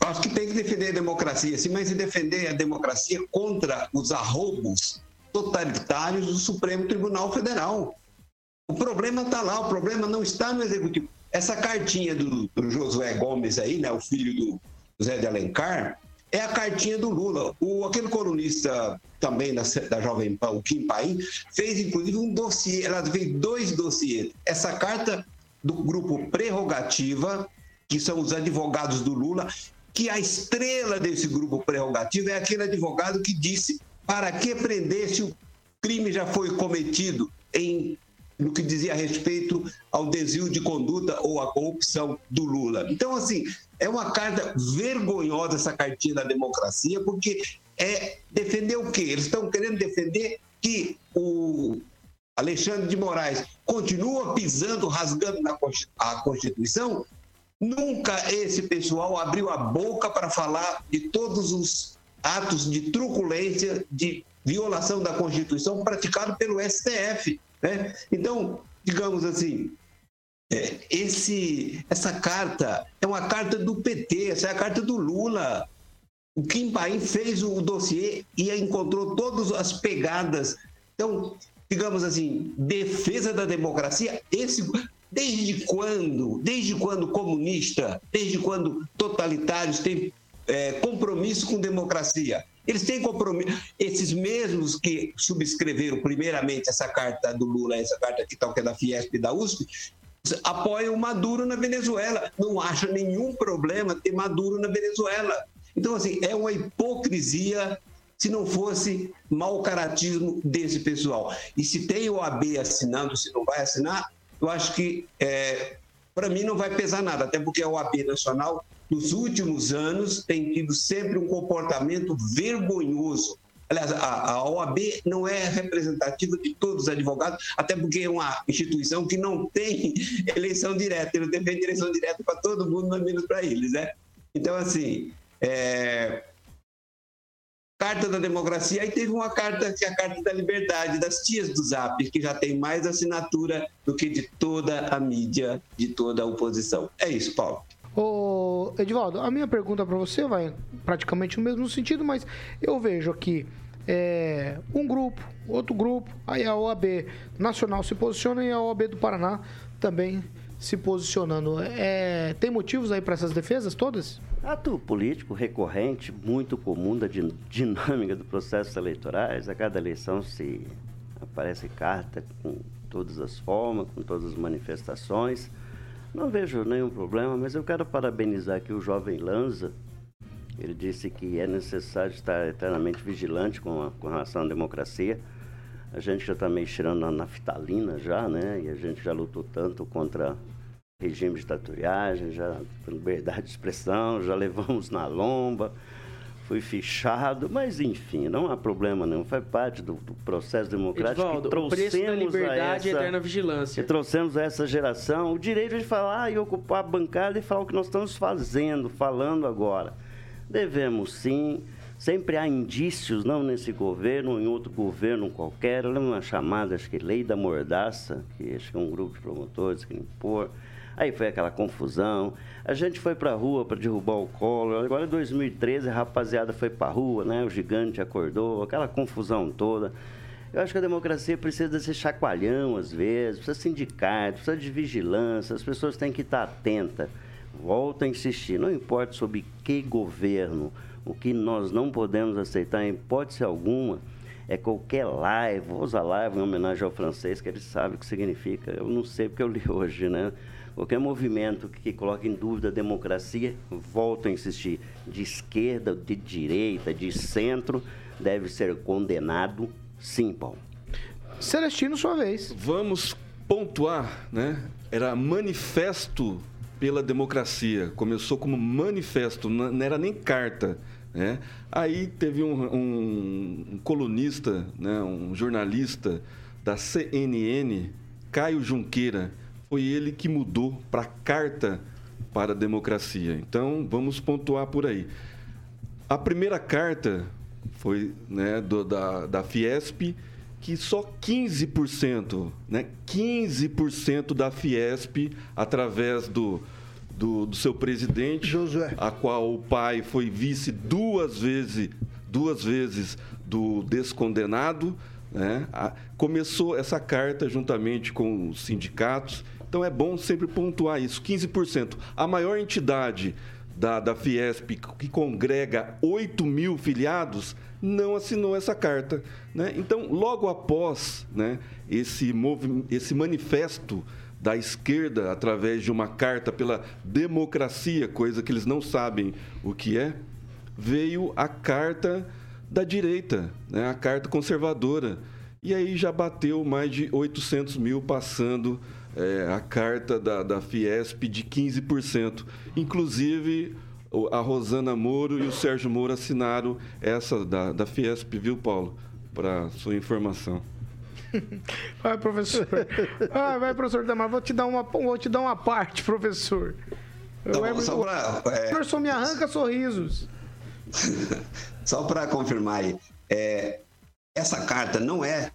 Acho que tem que defender a democracia, sim, mas defender a democracia contra os arroubos totalitários do Supremo Tribunal Federal. O problema está lá, o problema não está no Executivo. Essa cartinha do, do Josué Gomes aí, né, o filho do José de Alencar, é a cartinha do Lula. O, aquele colunista também da, da Jovem Pan, o Kim Paim, fez inclusive um dossiê, ela fez dois dossiês. Essa carta do grupo Prerrogativa, que são os advogados do Lula, que a estrela desse grupo prerrogativo é aquele advogado que disse para que prender se o crime já foi cometido em no que dizia respeito ao desvio de conduta ou à corrupção do Lula. Então, assim, é uma carta vergonhosa essa cartinha da democracia, porque é defender o quê? Eles estão querendo defender que o Alexandre de Moraes continua pisando, rasgando na a Constituição. Nunca esse pessoal abriu a boca para falar de todos os atos de truculência, de violação da Constituição praticado pelo STF. né? Então, digamos assim, esse, essa carta é uma carta do PT, essa é a carta do Lula. O Kim Paim fez o dossiê e encontrou todas as pegadas. Então, digamos assim, defesa da democracia, esse desde quando, desde quando comunista, desde quando totalitários têm é, compromisso com democracia? Eles têm compromisso. Esses mesmos que subscreveram primeiramente essa carta do Lula, essa carta aqui tal que é da Fiesp e da USP, apoiam o Maduro na Venezuela. Não acham nenhum problema ter Maduro na Venezuela. Então, assim, é uma hipocrisia se não fosse mau caratismo desse pessoal. E se tem o AB assinando, se não vai assinar, eu acho que, é, para mim, não vai pesar nada, até porque a OAB Nacional, nos últimos anos, tem tido sempre um comportamento vergonhoso. Aliás, a, OAB não é representativa de todos os advogados, até porque é uma instituição que não tem eleição direta, ele defende eleição direta para todo mundo, mas menos para eles, né? Então, assim, é, Carta da Democracia, aí teve uma carta que é a Carta da Liberdade, das tias do Zap, que já tem mais assinatura do que de toda a mídia, de toda a oposição. É isso, Paulo. Ô, Edivaldo, a minha pergunta para você vai praticamente no mesmo sentido, mas eu vejo aqui é, um grupo, outro grupo, aí a OAB Nacional se posiciona e a OAB do Paraná também se posicionando. É, tem motivos aí para essas defesas todas? Ato político recorrente, muito comum da din- dinâmica do processo eleitorais. A cada eleição se aparece carta com todas as formas, com todas as manifestações. Não vejo nenhum problema, mas eu quero parabenizar aqui o jovem Lanza. Ele disse que é necessário estar eternamente vigilante com, a, com relação à democracia. A gente já está meio tirando na naftalina já, né? E a gente já lutou tanto contra regime de ditatoriagem, já liberdade de expressão, já levamos na lomba fui fichado, mas enfim, não há problema nenhum, faz parte do, do processo democrático que trouxemos o preço da liberdade a essa, e eterna vigilância. que trouxemos a essa geração o direito de falar e ocupar a bancada e falar o que nós estamos fazendo, falando agora. Devemos sim, sempre há indícios, não nesse governo, em outro governo qualquer. Eu lembro uma chamada, acho que Lei da Mordaça, que acho que é um grupo de promotores que impor. Aí foi aquela confusão. A gente foi para a rua para derrubar o colo. Agora em 2013 a rapaziada foi para a rua, né? O gigante acordou, aquela confusão toda. Eu acho que a democracia precisa desse chacoalhão às vezes, precisa de sindicato, precisa de vigilância, as pessoas têm que estar atentas. Volto a insistir, não importa sobre que governo, o que nós não podemos aceitar em hipótese alguma é qualquer live, vou usar live em homenagem ao francês, que ele sabe o que significa. Eu não sei porque eu li hoje, né? Qualquer movimento que coloque em dúvida a democracia, volto a insistir, de esquerda, de direita, de centro, deve ser condenado, sim, Paulo. Celestino, sua vez. Vamos pontuar, né? Era manifesto pela democracia. Começou como manifesto, não era nem carta. Né? Aí teve um, um, um colunista, né? um jornalista da CNN, Caio Junqueira, foi ele que mudou para a Carta para a Democracia. Então, vamos pontuar por aí. A primeira carta foi né, do, da, da Fiesp, que só 15%, né, 15% da Fiesp, através do, do, do, seu presidente, Josué. a qual o pai foi vice duas vezes, duas vezes do descondenado, né, a, começou essa carta juntamente com os sindicatos então é bom sempre pontuar isso: 15%. A maior entidade da, da Fiesp, que congrega 8 mil filiados, não assinou essa carta. Né? Então, logo após né, esse, esse manifesto da esquerda, através de uma carta pela democracia, coisa que eles não sabem o que é, veio a carta da direita, né? a carta conservadora. E aí já bateu mais de 800 mil passando é, a carta da, da Fiesp de 15%. Inclusive, a Rosana Moro e o Sérgio Moro assinaram essa da, da Fiesp, viu, Paulo? Para sua informação. Vai, professor. Vai, vai, professor Damar. Vou te dar uma, vou te dar uma parte, professor. Tá bom, só pra, é... O professor me arranca sorrisos. só para confirmar aí, é, essa carta não é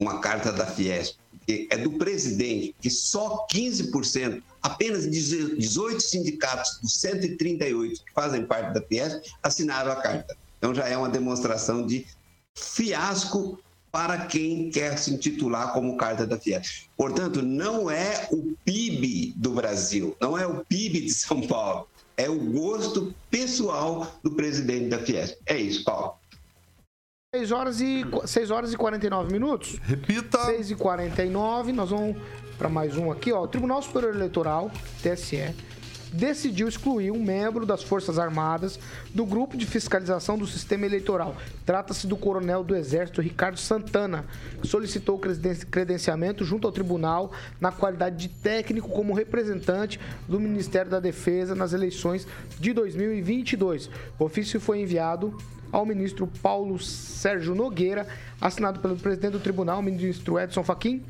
uma carta da Fiesp é do presidente, que só 15%, apenas 18 sindicatos dos 138 que fazem parte da PS assinaram a carta. Então já é uma demonstração de fiasco para quem quer se intitular como carta da Fiesp. Portanto, não é o PIB do Brasil, não é o PIB de São Paulo, é o gosto pessoal do presidente da Fiesp. É isso, Paulo. 6 horas e, 6 horas e 49 minutos. Repita. 6 e 49. Nós vamos para mais um aqui, ó. O Tribunal Superior Eleitoral, TSE, decidiu excluir um membro das Forças Armadas do grupo de fiscalização do sistema eleitoral. Trata-se do coronel do Exército Ricardo Santana, que solicitou credenciamento junto ao tribunal na qualidade de técnico como representante do Ministério da Defesa nas eleições de 2022. O ofício foi enviado ao ministro Paulo Sérgio Nogueira, assinado pelo presidente do tribunal, ministro Edson Fachin,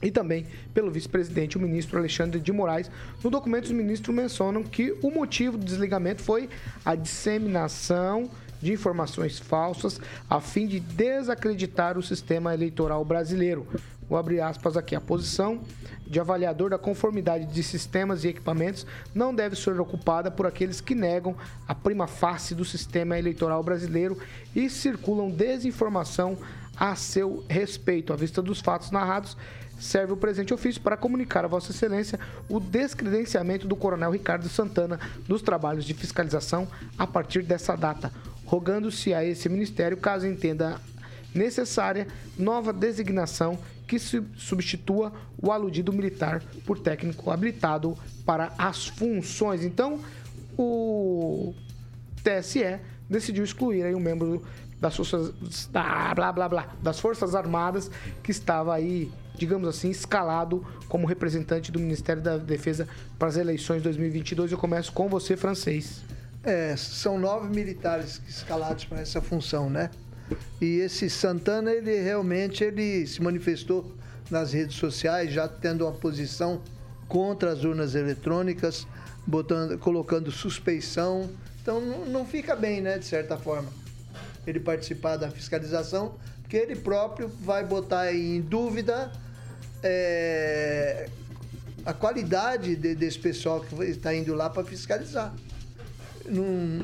e também pelo vice-presidente, o ministro Alexandre de Moraes. No documento, os ministros mencionam que o motivo do desligamento foi a disseminação de informações falsas a fim de desacreditar o sistema eleitoral brasileiro. Vou abrir aspas aqui. A posição de avaliador da conformidade de sistemas e equipamentos não deve ser ocupada por aqueles que negam a prima face do sistema eleitoral brasileiro e circulam desinformação a seu respeito. À vista dos fatos narrados, serve o presente ofício para comunicar a Vossa Excelência o descredenciamento do Coronel Ricardo Santana dos trabalhos de fiscalização a partir dessa data, rogando-se a esse Ministério, caso entenda necessária, nova designação que substitua o aludido militar por técnico habilitado para as funções. Então, o TSE decidiu excluir aí um membro das forças da, blá blá blá das forças armadas que estava aí digamos assim escalado como representante do Ministério da Defesa para as eleições 2022 eu começo com você francês. É, são nove militares escalados para essa função né e esse Santana ele realmente ele se manifestou nas redes sociais já tendo uma posição contra as urnas eletrônicas botando colocando suspeição então não, não fica bem né de certa forma ele participar da fiscalização, porque ele próprio vai botar em dúvida é, a qualidade de, desse pessoal que está indo lá para fiscalizar. Num,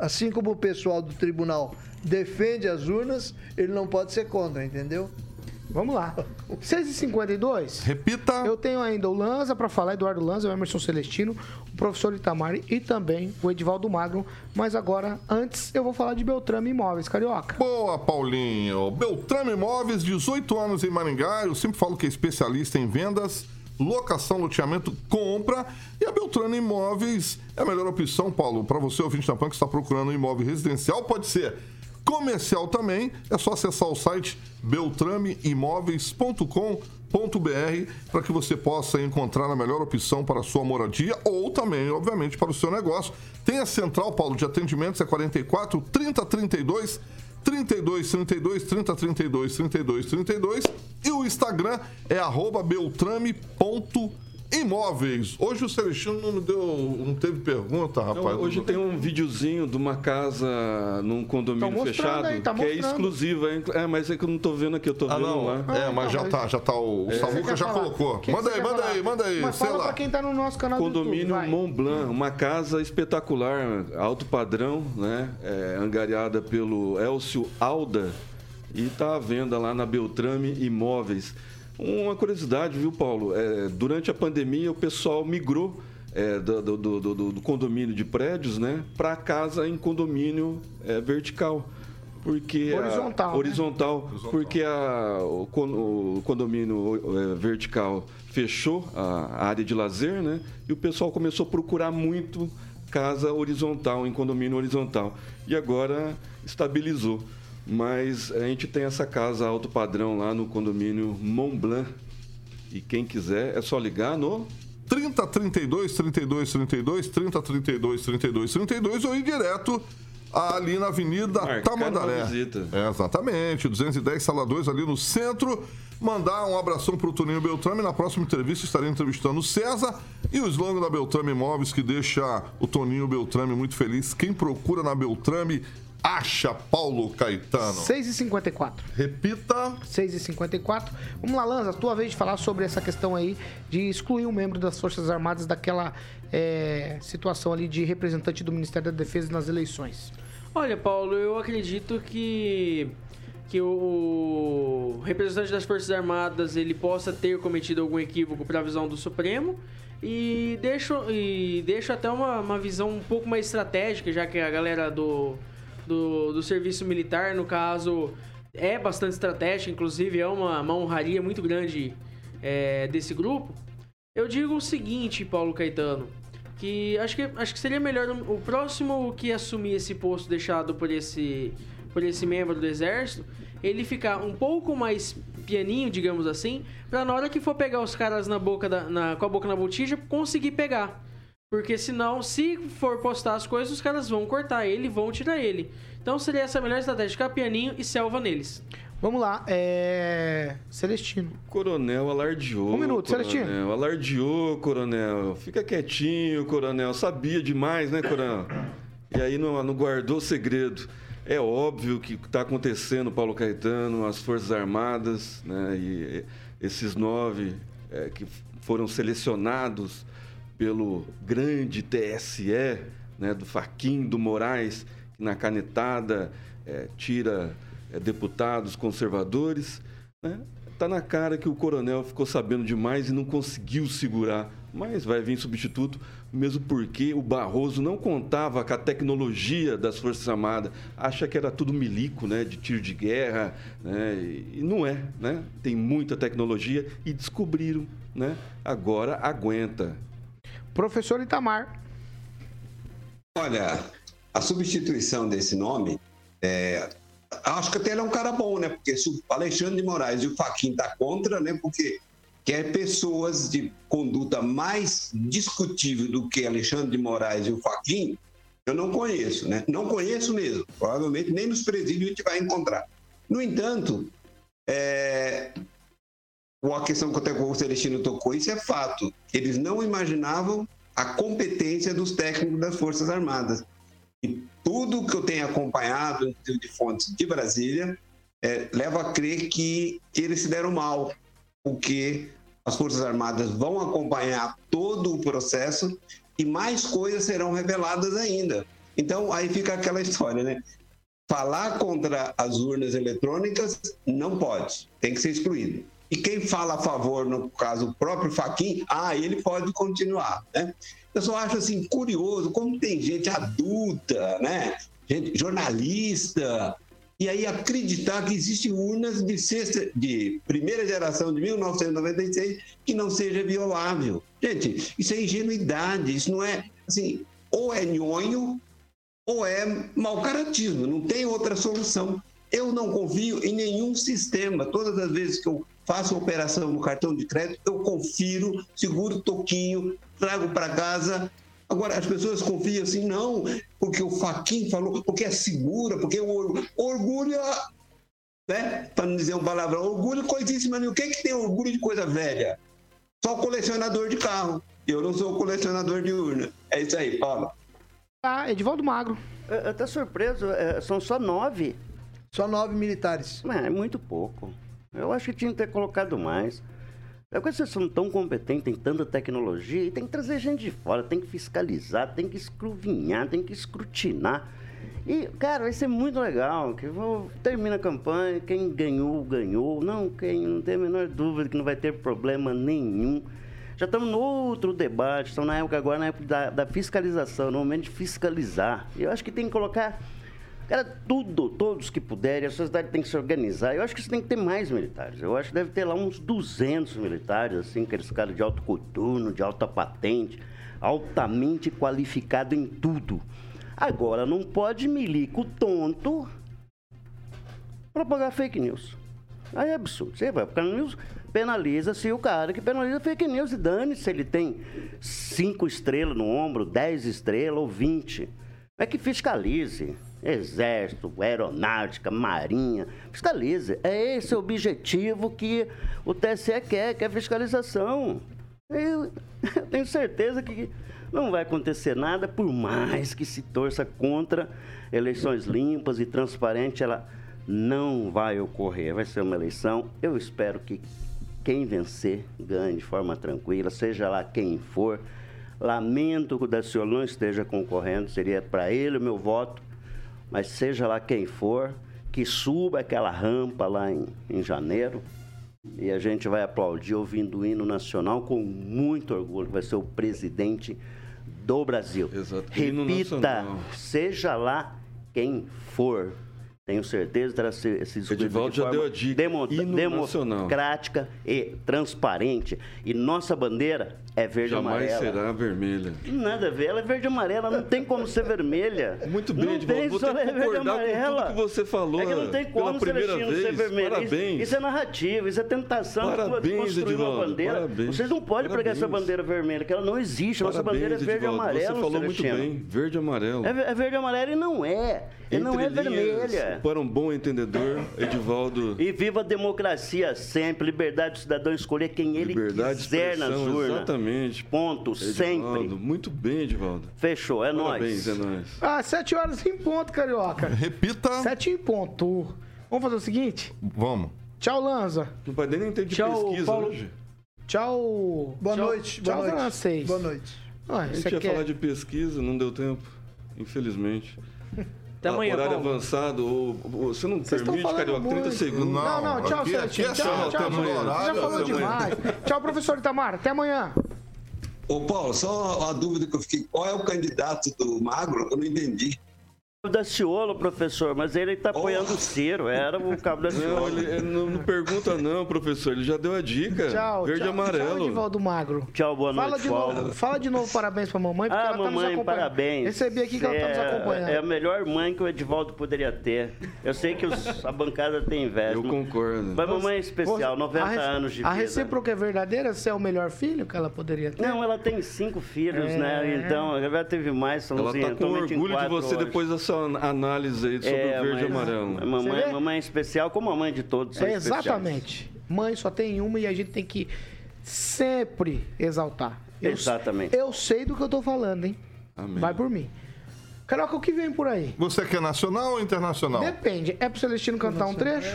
assim como o pessoal do tribunal defende as urnas, ele não pode ser contra, entendeu? Vamos lá. 6h52. Repita. Eu tenho ainda o Lanza para falar, Eduardo Lanza, o Emerson Celestino, o professor Itamari e também o Edivaldo Magro. Mas agora, antes, eu vou falar de Beltrame Imóveis, Carioca. Boa, Paulinho. Beltrame Imóveis, 18 anos em Maringá. Eu sempre falo que é especialista em vendas, locação, loteamento, compra. E a Beltrame Imóveis é a melhor opção, Paulo, para você, ouvinte da PAN, que está procurando um imóvel residencial. Pode ser comercial também, é só acessar o site beltrameimóveis.com.br para que você possa encontrar a melhor opção para a sua moradia ou também, obviamente, para o seu negócio. Tem a central, Paulo, de atendimentos, é 44 30 32 32 32 30 32 32 32 e o Instagram é arroba beltrame.com Imóveis. Hoje o Celestino não deu, não teve pergunta, rapaz. Não, hoje tem um videozinho de uma casa num condomínio fechado aí, tá que é exclusiva. É, mas é que eu não tô vendo aqui, eu tô Ah, vendo não. lá. É, mas já tá, já tá. O, o Samuca quer já falar? colocou. Que que manda você aí, manda falar? aí, manda aí. Mas sei fala lá. pra quem tá no nosso canal do Condomínio YouTube, vai. Mont Blanc, uma casa espetacular, alto padrão, né? É, angariada pelo Elcio Alda e tá à venda lá na Beltrame Imóveis. Uma curiosidade, viu, Paulo? É, durante a pandemia, o pessoal migrou é, do, do- do- do- do condomínio de prédios, né, para casa em condomínio é, vertical. Porque a- Horizontal, né? horizontal, porque a- o condomínio é, vertical fechou a, a área de lazer, né? E o pessoal começou a procurar muito casa horizontal, em condomínio horizontal. E agora estabilizou. Mas a gente tem essa casa alto padrão lá no condomínio Mont Blanc. E quem quiser é só ligar no 30 32 32 32 30 32 32 32 ou ir direto ali na Avenida Marcar Tamandaré. É, exatamente, 210 Sala 2 ali no centro. Mandar um abração pro Toninho Beltrame. Na próxima entrevista estarei entrevistando o César e o slogan da Beltrame Imóveis que deixa o Toninho Beltrame muito feliz. Quem procura na Beltrame acha Paulo Caetano. 6h54. Repita. 6h54. Vamos lá, Lanza, tua vez de falar sobre essa questão aí de excluir um membro das Forças Armadas daquela é, situação ali de representante do Ministério da Defesa nas eleições. Olha, Paulo, eu acredito que que o representante das Forças Armadas ele possa ter cometido algum equívoco para a visão do Supremo e deixo, e deixo até uma, uma visão um pouco mais estratégica, já que a galera do, do, do serviço militar, no caso, é bastante estratégica, inclusive é uma, uma honraria muito grande é, desse grupo. Eu digo o seguinte, Paulo Caetano, que acho que, acho que seria melhor o próximo que assumir esse posto deixado por esse, por esse membro do exército, ele ficar um pouco mais pianinho, digamos assim, pra na hora que for pegar os caras na boca da, na- com a boca na botija, conseguir pegar. Porque senão, se for postar as coisas, os caras vão cortar ele, vão tirar ele. Então seria essa a melhor estratégia, ficar pianinho e selva neles. Vamos lá, é. Celestino. Coronel alardeou. Um minuto, coronel. Celestino. Alardeou, coronel. Fica quietinho, coronel. Sabia demais, né, coronel? E aí não, não guardou segredo. É óbvio que está acontecendo, Paulo Caetano, as Forças Armadas, né? E esses nove é, que foram selecionados pelo grande TSE, né? Do Faquim, do Moraes, que na canetada é, tira é, deputados conservadores, né? Tá na cara que o coronel ficou sabendo demais e não conseguiu segurar. Mas vai vir substituto, mesmo porque o Barroso não contava com a tecnologia das Forças Armadas. Acha que era tudo milico, né? De tiro de guerra, né? E não é, né? Tem muita tecnologia e descobriram, né? Agora aguenta. Professor Itamar. Olha, a substituição desse nome, é, acho que até ele é um cara bom, né? Porque se o Alexandre de Moraes e o Faquin tá contra, né? Porque quer pessoas de conduta mais discutível do que Alexandre de Moraes e o Faquin, eu não conheço, né? Não conheço mesmo. Provavelmente nem nos presídios a gente vai encontrar. No entanto, é... a questão que o Celestino tocou, isso é fato. Eles não imaginavam a competência dos técnicos das Forças Armadas. E tudo que eu tenho acompanhado de fontes de Brasília é, leva a crer que eles se deram mal, porque as Forças Armadas vão acompanhar todo o processo e mais coisas serão reveladas ainda. Então, aí fica aquela história, né? Falar contra as urnas eletrônicas não pode, tem que ser excluído. E quem fala a favor, no caso, o próprio Faquin, ah, ele pode continuar, né? Eu só acho assim curioso como tem gente adulta, né? Gente, jornalista, e aí acreditar que existem urnas de, sexta, de primeira geração de 1996 que não seja violável. Gente, isso é ingenuidade, isso não é assim, ou é nhonho ou é mau caratismo, não tem outra solução. Eu não confio em nenhum sistema. Todas as vezes que eu faço operação no cartão de crédito, eu confiro, seguro o toquinho, trago para casa. Agora, as pessoas confiam assim, não, porque o Faquin falou, porque é segura, porque o orgulho, né? Para não dizer um palavrão, orgulho coisíssima. O que, é que tem orgulho de coisa velha? Só colecionador de carro. Eu não sou colecionador de urna. É isso aí, Paulo. Ah, Edivaldo Magro. Eu, eu tô surpreso, é, são só nove. Só nove militares. É, é muito pouco. Eu acho que tinha que ter colocado mais. É que vocês são tão competentes, tem tanta tecnologia, e tem que trazer gente de fora, tem que fiscalizar, tem que escruvinhar, tem que escrutinar. E, cara, vai ser muito legal. Que vou, termina a campanha, quem ganhou, ganhou. Não, quem não tem a menor dúvida que não vai ter problema nenhum. Já estamos no outro debate, estamos na época agora, na época da, da fiscalização, no momento de fiscalizar. Eu acho que tem que colocar Cara, tudo, todos que puderem, a sociedade tem que se organizar. Eu acho que isso tem que ter mais militares. Eu acho que deve ter lá uns 200 militares, assim, aqueles caras de alto coturno, de alta patente, altamente qualificado em tudo. Agora, não pode milico tonto propagar fake news. Aí é absurdo. Você vai para news, penaliza-se o cara que penaliza fake news e dane se ele tem cinco estrelas no ombro, 10 estrelas ou 20. É que fiscalize. Exército, Aeronáutica, Marinha, fiscalize. É esse o objetivo que o TSE quer, que é fiscalização. Eu, eu tenho certeza que não vai acontecer nada, por mais que se torça contra eleições limpas e transparentes, ela não vai ocorrer. Vai ser uma eleição, eu espero que quem vencer ganhe de forma tranquila, seja lá quem for. Lamento que o Daciolo não esteja concorrendo, seria para ele o meu voto mas seja lá quem for, que suba aquela rampa lá em, em janeiro e a gente vai aplaudir ouvindo o hino nacional com muito orgulho, vai ser o presidente do Brasil. Exato. Repita, seja lá quem for, tenho certeza que terá esse discurso Edivaldo de já deu a dica. Demo, democrática e transparente. E nossa bandeira é verde e amarela. Jamais será vermelha. Nada a ver, ela é verde e amarela, não tem como ser vermelha. Muito bem, não Edivaldo, vou ter que é concordar com tudo que você falou É que não tem como primeira vez. ser vermelha. Parabéns. Isso, isso, é narrativa, isso é tentação Parabéns, de construir Edivaldo, uma bandeira. Parabéns. Vocês não podem pregar essa bandeira vermelha, que ela não existe. Nossa bandeira é verde e amarela, Você falou muito bem, verde e amarelo. É, é verde e amarelo e não é. E não é vermelha. Para um bom entendedor, Edivaldo. E viva a democracia sempre, liberdade do cidadão escolher quem ele liberdade quiser nas urnas. Exatamente. Ponto, Edivaldo, sempre. Muito bem, Edivaldo. Fechou, é Parabéns, nóis. é nóis. Ah, sete horas em ponto, Carioca. Repita. Sete em ponto. Vamos fazer o seguinte? Vamos. Tchau, Lanza. Não vai nem ter de Tchau, pesquisa Paulo. hoje. Tchau. Boa tchau, noite. Tchau, boa noite. francês. Boa noite. Ah, A gente ia quer... falar de pesquisa, não deu tempo. Infelizmente. Até amanhã, horário Paulo. avançado, ou, ou- você não Vocês permite, Carioca, 30 muito. segundos. Não, não, tchau, aqui é- Celestino. aqui é Tchau, tchau, tchau. Você já falou demais. Tchau, professor Itamar. Até amanhã. Ô, Paulo, só uma dúvida que eu fiquei. Qual é o candidato do Magro? Eu não entendi. O Daciolo, professor, mas ele tá apoiando o Ciro. Era o cabo da Não, Ciolo. ele, ele não, não pergunta não, professor. Ele já deu a dica. Tchau, Verde e tchau, Tchau, amarelo. Edivaldo Magro. Tchau, boa Fala noite, de, Paulo. novo, fala de novo parabéns pra mamãe, porque Ah, ela tá nos mamãe, acompanhando. parabéns. Recebi aqui que ela tá nos É- acompanhando. É a melhor mãe que o Edivaldo poderia ter. Eu sei que os- a bancada tem inveja. Eu concordo. Mas mamãe é especial, 90 a, rece- anos de A vida. recíproca é verdadeira? Você é o melhor filho que ela poderia ter? Não, ela tem cinco filhos, É. né? Então, ela teve mais, são Ela tá com orgulho de você hoje. depois dessa análise aí sobre É, o verde e mas- amarelo. Você Mamãe, mamãe é especial, como a mãe de todos É, especiais. exatamente. Mãe só tem uma e a gente tem que sempre exaltar. Eu, Exatamente. Eu sei do que eu tô falando, hein? Amém. Vai por mim. Caraca, o que vem por aí? Você quer nacional ou internacional? Depende. É pro Celestino cantar um trecho?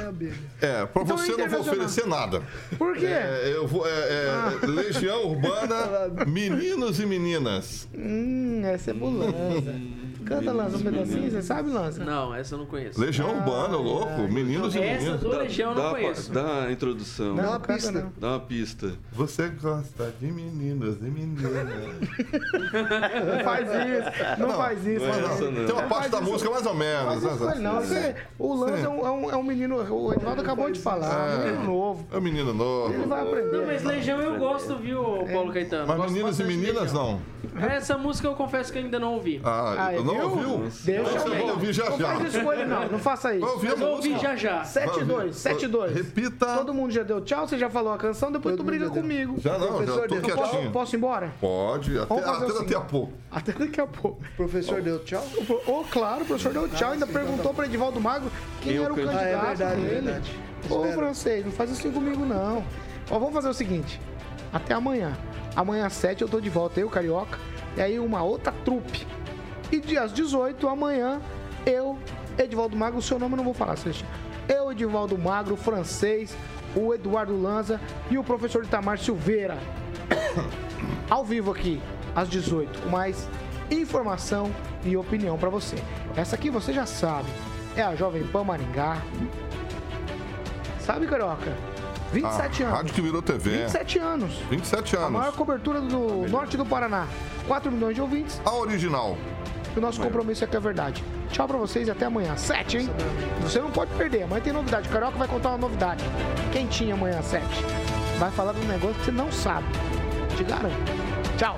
É. É, pra Então é você eu não vou oferecer nada. Por quê? É, eu vou. é, é, Legião Urbana, meninos e meninas. Hum, essa é bulança. Canta, Lança, um pedacinho, você sabe, Lança? Não, essa eu não conheço. Legião Urbana, eu louco. Meninos e Essa meninas. do Legião eu não dá, conheço. dá a introdução. Não, Dá uma pista. não. Dá uma pista. Você gosta de meninos e meninas. Não faz isso, não, faz isso. Não é não. Tem uma parte da música mais ou menos. Faz isso com ele, não. Você- o Lança é um, é, um, é um menino, o Edvaldo acabou de falar, é um menino novo. É um menino novo. Ele vai aprender. Não, mas Legião eu gosto, viu, Paulo Caetano? Mas meninos e meninas não. Essa música eu confesso que ainda não ouvi. Ah, Ah, não viu? ouviu? Deixa Então eu você vai ouvir já Não já. faz isso com ele, não. Não faça isso. Ouvir Mas eu ouvi música. já já. 7-2, 7-2. Repita. Todo mundo já deu tchau, você já falou a canção, depois tu briga comigo. Já não, já Professor, tô eu Posso, quietinho. posso ir embora? Pode, até, daqui a pouco. Até daqui a pouco. Professor deu tchau? Ô, claro, o professor deu tchau, ainda perguntou pra Edivaldo Magro quem era o candidato. Ah, é verdade, dele. verdade. Ô, francês, não faz assim comigo, não. Ó, vamos fazer o seguinte. Até amanhã. Amanhã às 7 eu tô de volta, eu, Carioca. E aí uma outra trupe. E dia às 18, amanhã, eu, Edivaldo Magro, o seu nome eu não vou falar, Celestino. Eu, Edivaldo Magro, francês, o Eduardo Lanza e o professor Itamar Silveira. Ao vivo aqui, às 18, com mais informação e opinião pra você. Essa aqui você já sabe. É a Jovem Pan Maringá. Sabe, Carioca? 27 Ah, anos. Rádio que virou TV. 27 anos. 27 A maior anos. cobertura do norte do Paraná. 4 milhões de ouvintes. A original. E o nosso compromisso é que é verdade. Tchau pra vocês e até amanhã. 7, hein? Você não pode perder. Amanhã tem novidade. O Carioca vai contar uma novidade. Quentinha amanhã às 7. Vai falar de um negócio que você não sabe. Te garanto. Tchau.